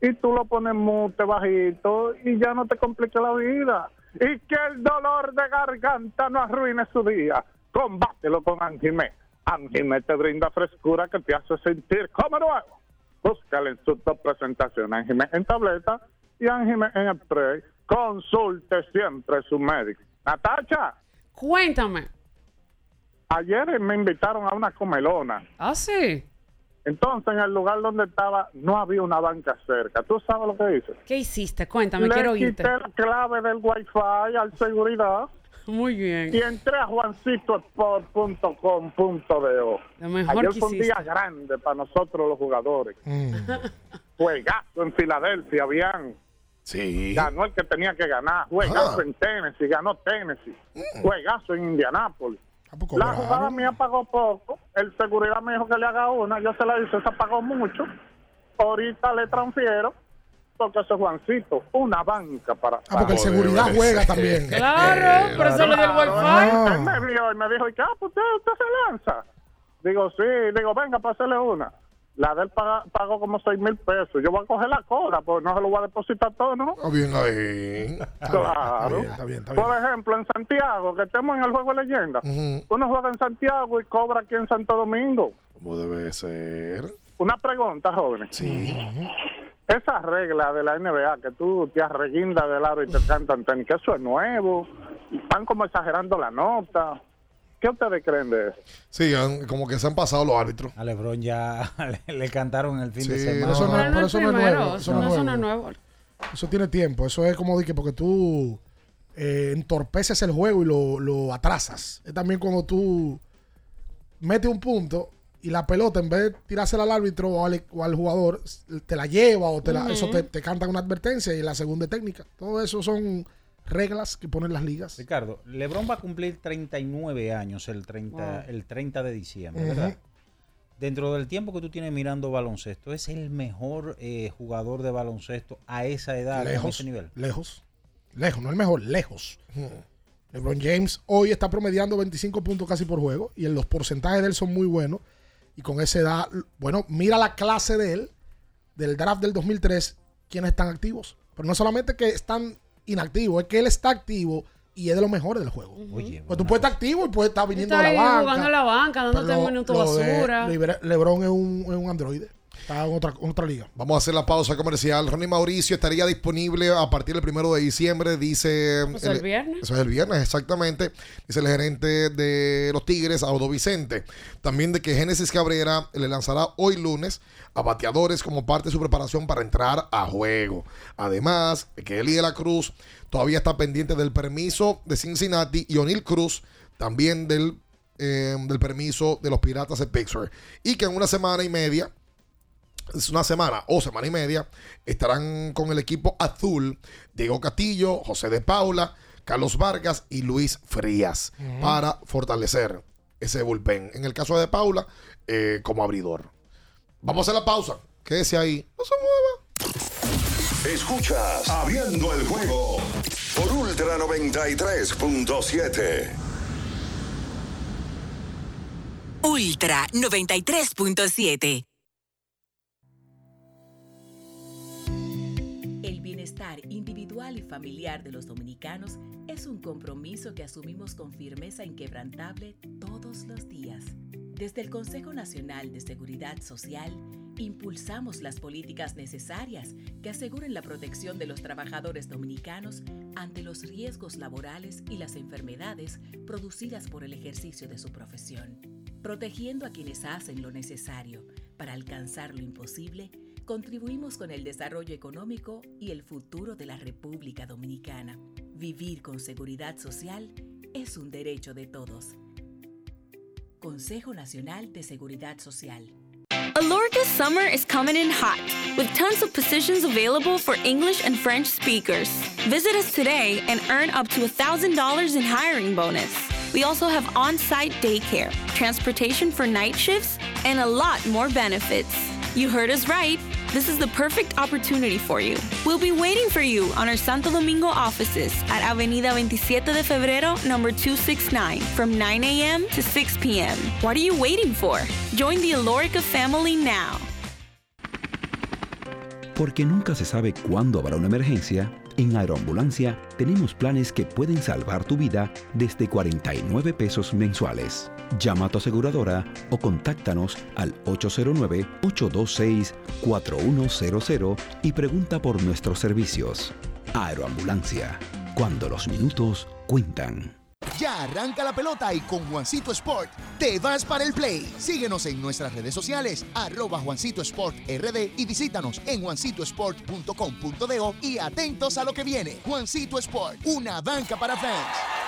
S35: Y tú lo pones mute bajito y ya no te complica la vida. Y que el dolor de garganta no arruine su día. Combátelo con Anjimé. Anjimé te brinda frescura que te hace sentir como nuevo. Búscale en sus dos presentaciones, Anjimé en tableta y Anjimé en spray. Consulte siempre su médico. Natacha,
S7: Cuéntame.
S35: ayer me invitaron a una comelona.
S7: Ah, sí.
S35: Entonces, en el lugar donde estaba, no había una banca cerca. ¿Tú sabes lo que hice?
S7: ¿Qué hiciste? Cuéntame,
S35: Le
S7: quiero oírte.
S35: quité la clave del wifi al seguridad
S7: Muy bien.
S35: y entré a juancitosport.com.do.
S7: Lo mejor
S35: Ayer
S7: que
S35: fue un día grande para nosotros los jugadores. Juegazo en Filadelfia, habían.
S6: Sí.
S35: Ganó el que tenía que ganar. Juegazo
S6: Ah.
S35: en Tennessee, ganó Tennessee. Juegazo en Indianápolis. La jugada mía pagó poco. El seguridad me dijo que le haga una. Yo se la hice, se pagó mucho. Ahorita le transfiero. Porque ese Juancito, una banca para.
S5: Ah, porque el seguridad juega también.
S7: Claro, por eso le dio el wifi.
S35: Él me vio y me dijo, ¿y qué? Ah, pues usted, usted se lanza. Digo, sí. Digo, venga, pásele una. La de él paga- pagó como seis mil pesos. Yo voy a coger la cobra, pues no se lo voy a depositar todo, ¿no?
S6: Está bien ahí.
S35: Claro.
S5: Está bien, está bien.
S35: Por ejemplo, en Santiago, que estemos en el juego de leyenda, uno juega en Santiago y cobra aquí en Santo Domingo.
S6: Como debe ser.
S35: Una pregunta, jóvenes.
S6: Sí.
S35: Esa regla de la NBA que tú te arreguindas del aro y te cantan tenis, que eso es nuevo. Están como exagerando la nota. ¿Qué ustedes creen de eso?
S6: Sí, han- como que se han pasado los árbitros.
S1: A LeBron ya le, le cantaron el fin de
S6: Sí,
S1: semana.
S6: eso no-
S5: Pero
S6: pero
S5: el
S6: eso no es
S5: primero,
S6: nuevo, eso no es
S5: eso
S6: nuevo.
S5: nuevo. Eso tiene tiempo. Eso es como de que porque tú eh, entorpeces el juego y lo, lo atrasas. Es también cuando tú metes un punto y la pelota, en vez de tirársela al árbitro o al, o al jugador, te la lleva o te la, eso te, te cantan una advertencia y la segunda es técnica. Todo eso son reglas que ponen las ligas.
S1: Ricardo, LeBron va a cumplir 39 años el 30,
S5: Wow.
S1: el 30 de diciembre. ¿verdad? Dentro del tiempo que tú tienes mirando baloncesto, ¿es el mejor eh, jugador de baloncesto a esa edad, a
S5: lejos,
S1: ese nivel?
S5: lejos, lejos, no el mejor, lejos. LeBron James hoy está promediando 25 puntos casi por juego y en los porcentajes de él son muy buenos. Y con esa edad, bueno, mira la clase de él, del draft del 2003, quienes están activos. Pero no solamente que están inactivos, es que él está activo y es de los mejores del juego.
S1: Oye,
S5: Pues tú puedes estar activo y puedes estar viniendo
S7: Está
S5: a la banca.
S7: jugando a la banca, dándote
S5: Pero
S7: un minuto
S5: lo de
S7: basura.
S5: LeBron es un, es un androide. Está en otra, en otra liga.
S6: Vamos a hacer la pausa comercial. Ronnie Mauricio estaría disponible a partir del primero de diciembre, dice.
S7: Pues el viernes.
S6: Eso es el viernes, exactamente. Dice el gerente de los Tigres, Audo Vicente. También de que Génesis Cabrera le lanzará hoy lunes a bateadores como parte de su preparación para entrar a juego. Además, de que Eli de la Cruz todavía está pendiente del permiso de Cincinnati y O'Neill Cruz también del, eh, del permiso de los Piratas de Pittsburgh. Y que en una semana y media es una semana o semana y media, estarán con el equipo azul Diego Castillo, José de Paula, Carlos Vargas y Luis Frías para fortalecer ese bullpen. En el caso de, de Paula, eh, como abridor. Vamos a hacer la pausa. Quédese ahí. No se mueva.
S2: Escuchas Abriendo el juego por Ultra 93.7.
S36: Ultra 93.7.
S8: familiar de los dominicanos es un compromiso que asumimos con firmeza inquebrantable todos los días. Desde el Consejo Nacional de Seguridad Social, impulsamos las políticas necesarias que aseguren la protección de los trabajadores dominicanos ante los riesgos laborales y las enfermedades producidas por el ejercicio de su profesión. Protegiendo a quienes hacen lo necesario para alcanzar lo imposible, contribuimos con el desarrollo económico y el futuro de la República Dominicana. Vivir con seguridad social es un derecho de todos. Consejo Nacional de Seguridad Social.
S3: Alorca's summer is coming in hot, with tons of positions available for English and French speakers. Visit us today and earn up to $1,000 in hiring bonus. We also have on site daycare, transportation for night shifts, and a lot more benefits. You heard us right. This is the perfect opportunity for you. We'll be waiting for you on our Santo Domingo offices at Avenida 27 de Febrero, number 269, from 9 a.m. to 6 p.m. What are you waiting for? Join the Alorica family now.
S24: Porque nunca se sabe cuándo habrá una emergencia, en Aeroambulancia tenemos planes que pueden salvar tu vida desde 49 pesos mensuales. Llama a tu aseguradora o contáctanos al 809-826-4100 y pregunta por nuestros servicios. Aeroambulancia, cuando los minutos cuentan.
S37: Ya arranca la pelota y con Juancito Sport te vas para el play. Síguenos en nuestras redes sociales, arroba Juancito Sport RD y visítanos en juancitosport.com.do y atentos a lo que viene. Juancito Sport, una banca para fans.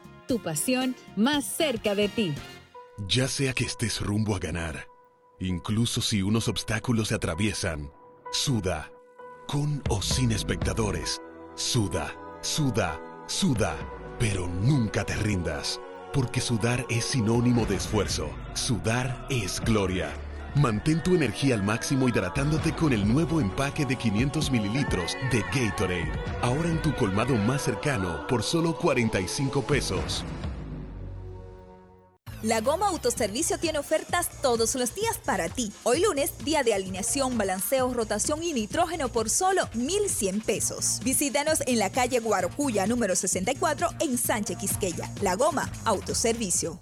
S9: Tu pasión más cerca de ti.
S17: Ya sea que estés rumbo a ganar, incluso si unos obstáculos se atraviesan, suda, con o sin espectadores, suda, suda, suda, pero nunca te rindas, porque sudar es sinónimo de esfuerzo, sudar es gloria. Mantén tu energía al máximo hidratándote con el nuevo empaque de 500 mililitros de Gatorade, ahora en tu colmado más cercano por solo 45 pesos.
S10: La Goma Autoservicio tiene ofertas todos los días para ti. Hoy lunes, día de alineación, balanceo, rotación y nitrógeno por solo 1,100 pesos. Visítanos en la calle Guarocuya número 64 en Sánchez Quisqueya. La Goma Autoservicio.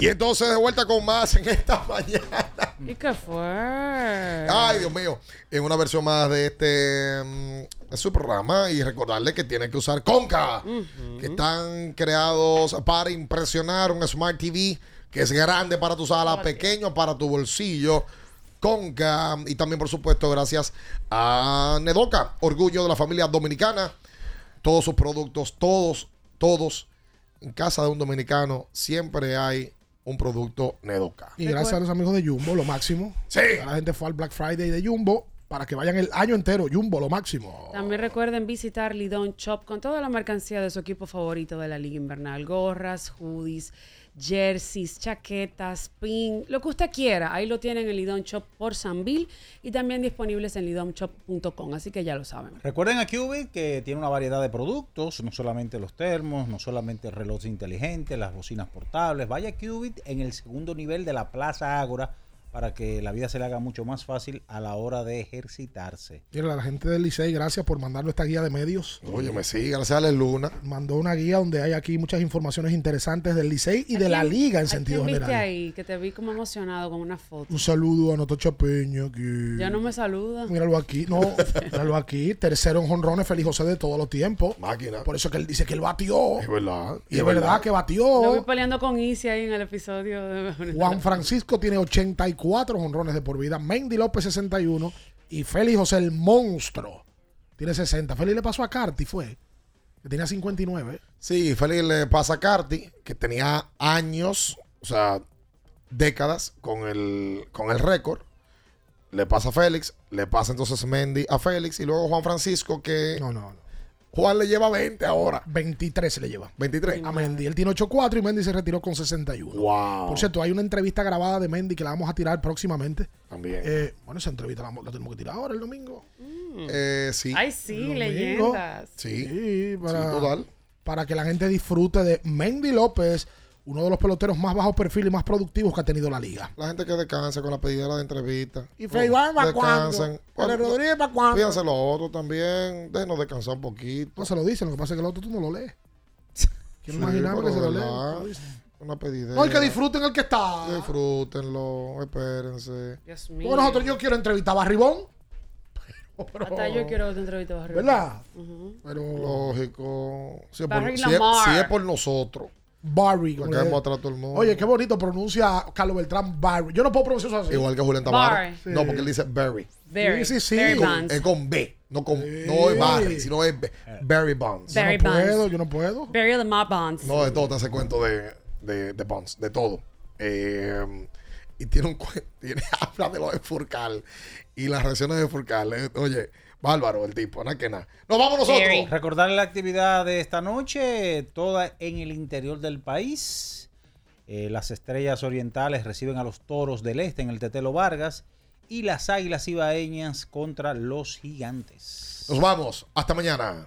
S6: Y entonces de vuelta con más en esta mañana.
S7: ¿Y qué fue?
S6: Ay, Dios mío. En una versión más de este de su programa. Y recordarle que tiene que usar Conca. Que están creados para impresionar un Smart TV que es grande para tu sala, pequeño para tu bolsillo. Conca. Y también, por supuesto, gracias a Nedoca, orgullo de la familia dominicana. Todos sus productos, todos, todos. En casa de un dominicano siempre hay un producto Nedoca.
S5: Y gracias a los amigos de Jumbo, lo máximo.
S6: Sí.
S5: La gente fue al Black Friday de Jumbo para que vayan el año entero. Jumbo, lo máximo.
S7: También recuerden visitar Lidon Shop con toda la mercancía de su equipo favorito de la Liga Invernal. Gorras, hoodies, jerseys, chaquetas, pin, lo que usted quiera. Ahí lo tienen en Lidon Shop por Sanville y también disponibles en lidonshop.com. Así que ya lo saben.
S1: Recuerden a Cubit que tiene una variedad de productos, no solamente los termos, no solamente el reloj inteligente, las bocinas portables. Vaya a Cubit en el segundo nivel de la Plaza Ágora para que la vida se le haga mucho más fácil a la hora de ejercitarse.
S5: Mira, la gente del Licey, gracias por mandarnos esta guía de medios.
S6: Oye, me sigue, gracias a la Luna.
S5: Mandó una guía donde hay aquí muchas informaciones interesantes del Licey y de la liga en
S7: ¿A
S5: sentido
S7: quién viste
S5: general.
S7: ahí? Que te vi como emocionado con una foto.
S5: Un saludo a Notocha Peña. Que...
S7: Ya no me saluda.
S5: Míralo aquí, no, míralo aquí. Tercero en jonrones, Feliz José de todos los tiempos.
S6: Máquina.
S5: Por eso que él dice que él batió.
S6: Es verdad.
S5: Y es verdad que
S7: Lo vi
S5: batió.
S7: peleando con Isi ahí en el episodio de...
S5: Juan Francisco tiene 84 jonrones de por vida. Mendy López 61. Y Félix José el monstruo tiene 60. Félix le pasó a Carti, fue. Que tenía 59.
S6: Sí, Félix le pasa a Carti, que tenía años, o sea, décadas con el, con el récord. Le pasa a Félix, le pasa entonces Mendy a Félix y luego Juan Francisco que...
S5: No, no, no.
S6: Juan le lleva 20 ahora.
S5: 23 se le lleva.
S6: 23.
S5: A Mendy. Él tiene 8-4 y Mendy se retiró con 61.
S6: Wow.
S5: Por cierto, hay una entrevista grabada de Mendy que la vamos a tirar próximamente.
S6: También.
S5: Eh, bueno, esa entrevista la, tenemos que tirar ahora el domingo.
S6: Eh, sí.
S7: Ay, sí,
S5: Domingo.
S7: leyendas.
S6: Sí.
S5: Sí, para,
S6: Sí, total.
S5: para que la gente disfrute de Mendy López, uno de los peloteros más bajo perfil y más productivos que ha tenido la liga.
S6: La gente que descansa con la pedidera de entrevista.
S5: Y Freddy Iván, ¿para
S6: Descansen.
S5: cuándo? Ale Rodríguez, ¿para cuándo?
S6: Fíjense los otros también. Déjenos descansar un poquito.
S5: No se lo dicen, lo que pasa es que el otro tú no lo lees. Quiero
S6: Sí,
S5: imaginarme que se lo
S6: verdad.
S5: lee.
S6: Una pedidera.
S5: No, y que disfruten el que está.
S6: Disfrútenlo, espérense.
S7: Dios mío.
S5: Bueno, nosotros yo quiero entrevistar a Barribón.
S7: Hasta yo quiero que te entreviste Barry.
S5: ¿Verdad?
S7: Ujú.
S5: Pero
S6: Lógico. Si es, por, es- si es por nosotros.
S5: Barry.
S6: Todo el mundo.
S5: Oye, qué bonito pronuncia Carlos Beltrán Barry. Yo no puedo pronunciar eso así.
S6: Igual que Julián.
S7: Barry.
S6: No, porque él dice Barry.
S7: Very,
S5: Sí, sí, sí.
S7: very
S5: Con-
S7: Bonds.
S6: Es con B. No, con, no es Barry, sino es Be- Barry Bonds.
S7: Barry
S29: yo no
S7: Bonds.
S29: puedo, yo no puedo.
S7: Barry the Mob Bonds.
S6: No, de todo te hace cuento de, de, de Bonds, de todo. Eh, y tiene un cue- tiene, habla de lo de Furcal y las reacciones de Furcal. eh, Oye, bárbaro el tipo, nada que nada. Nos vamos nosotros.
S1: Recordarle la actividad de esta noche, toda en el interior del país. Eh, las estrellas orientales reciben a los toros del este en el Tetelo Vargas y las águilas ibaeñas contra los gigantes.
S6: Nos vamos. Hasta mañana.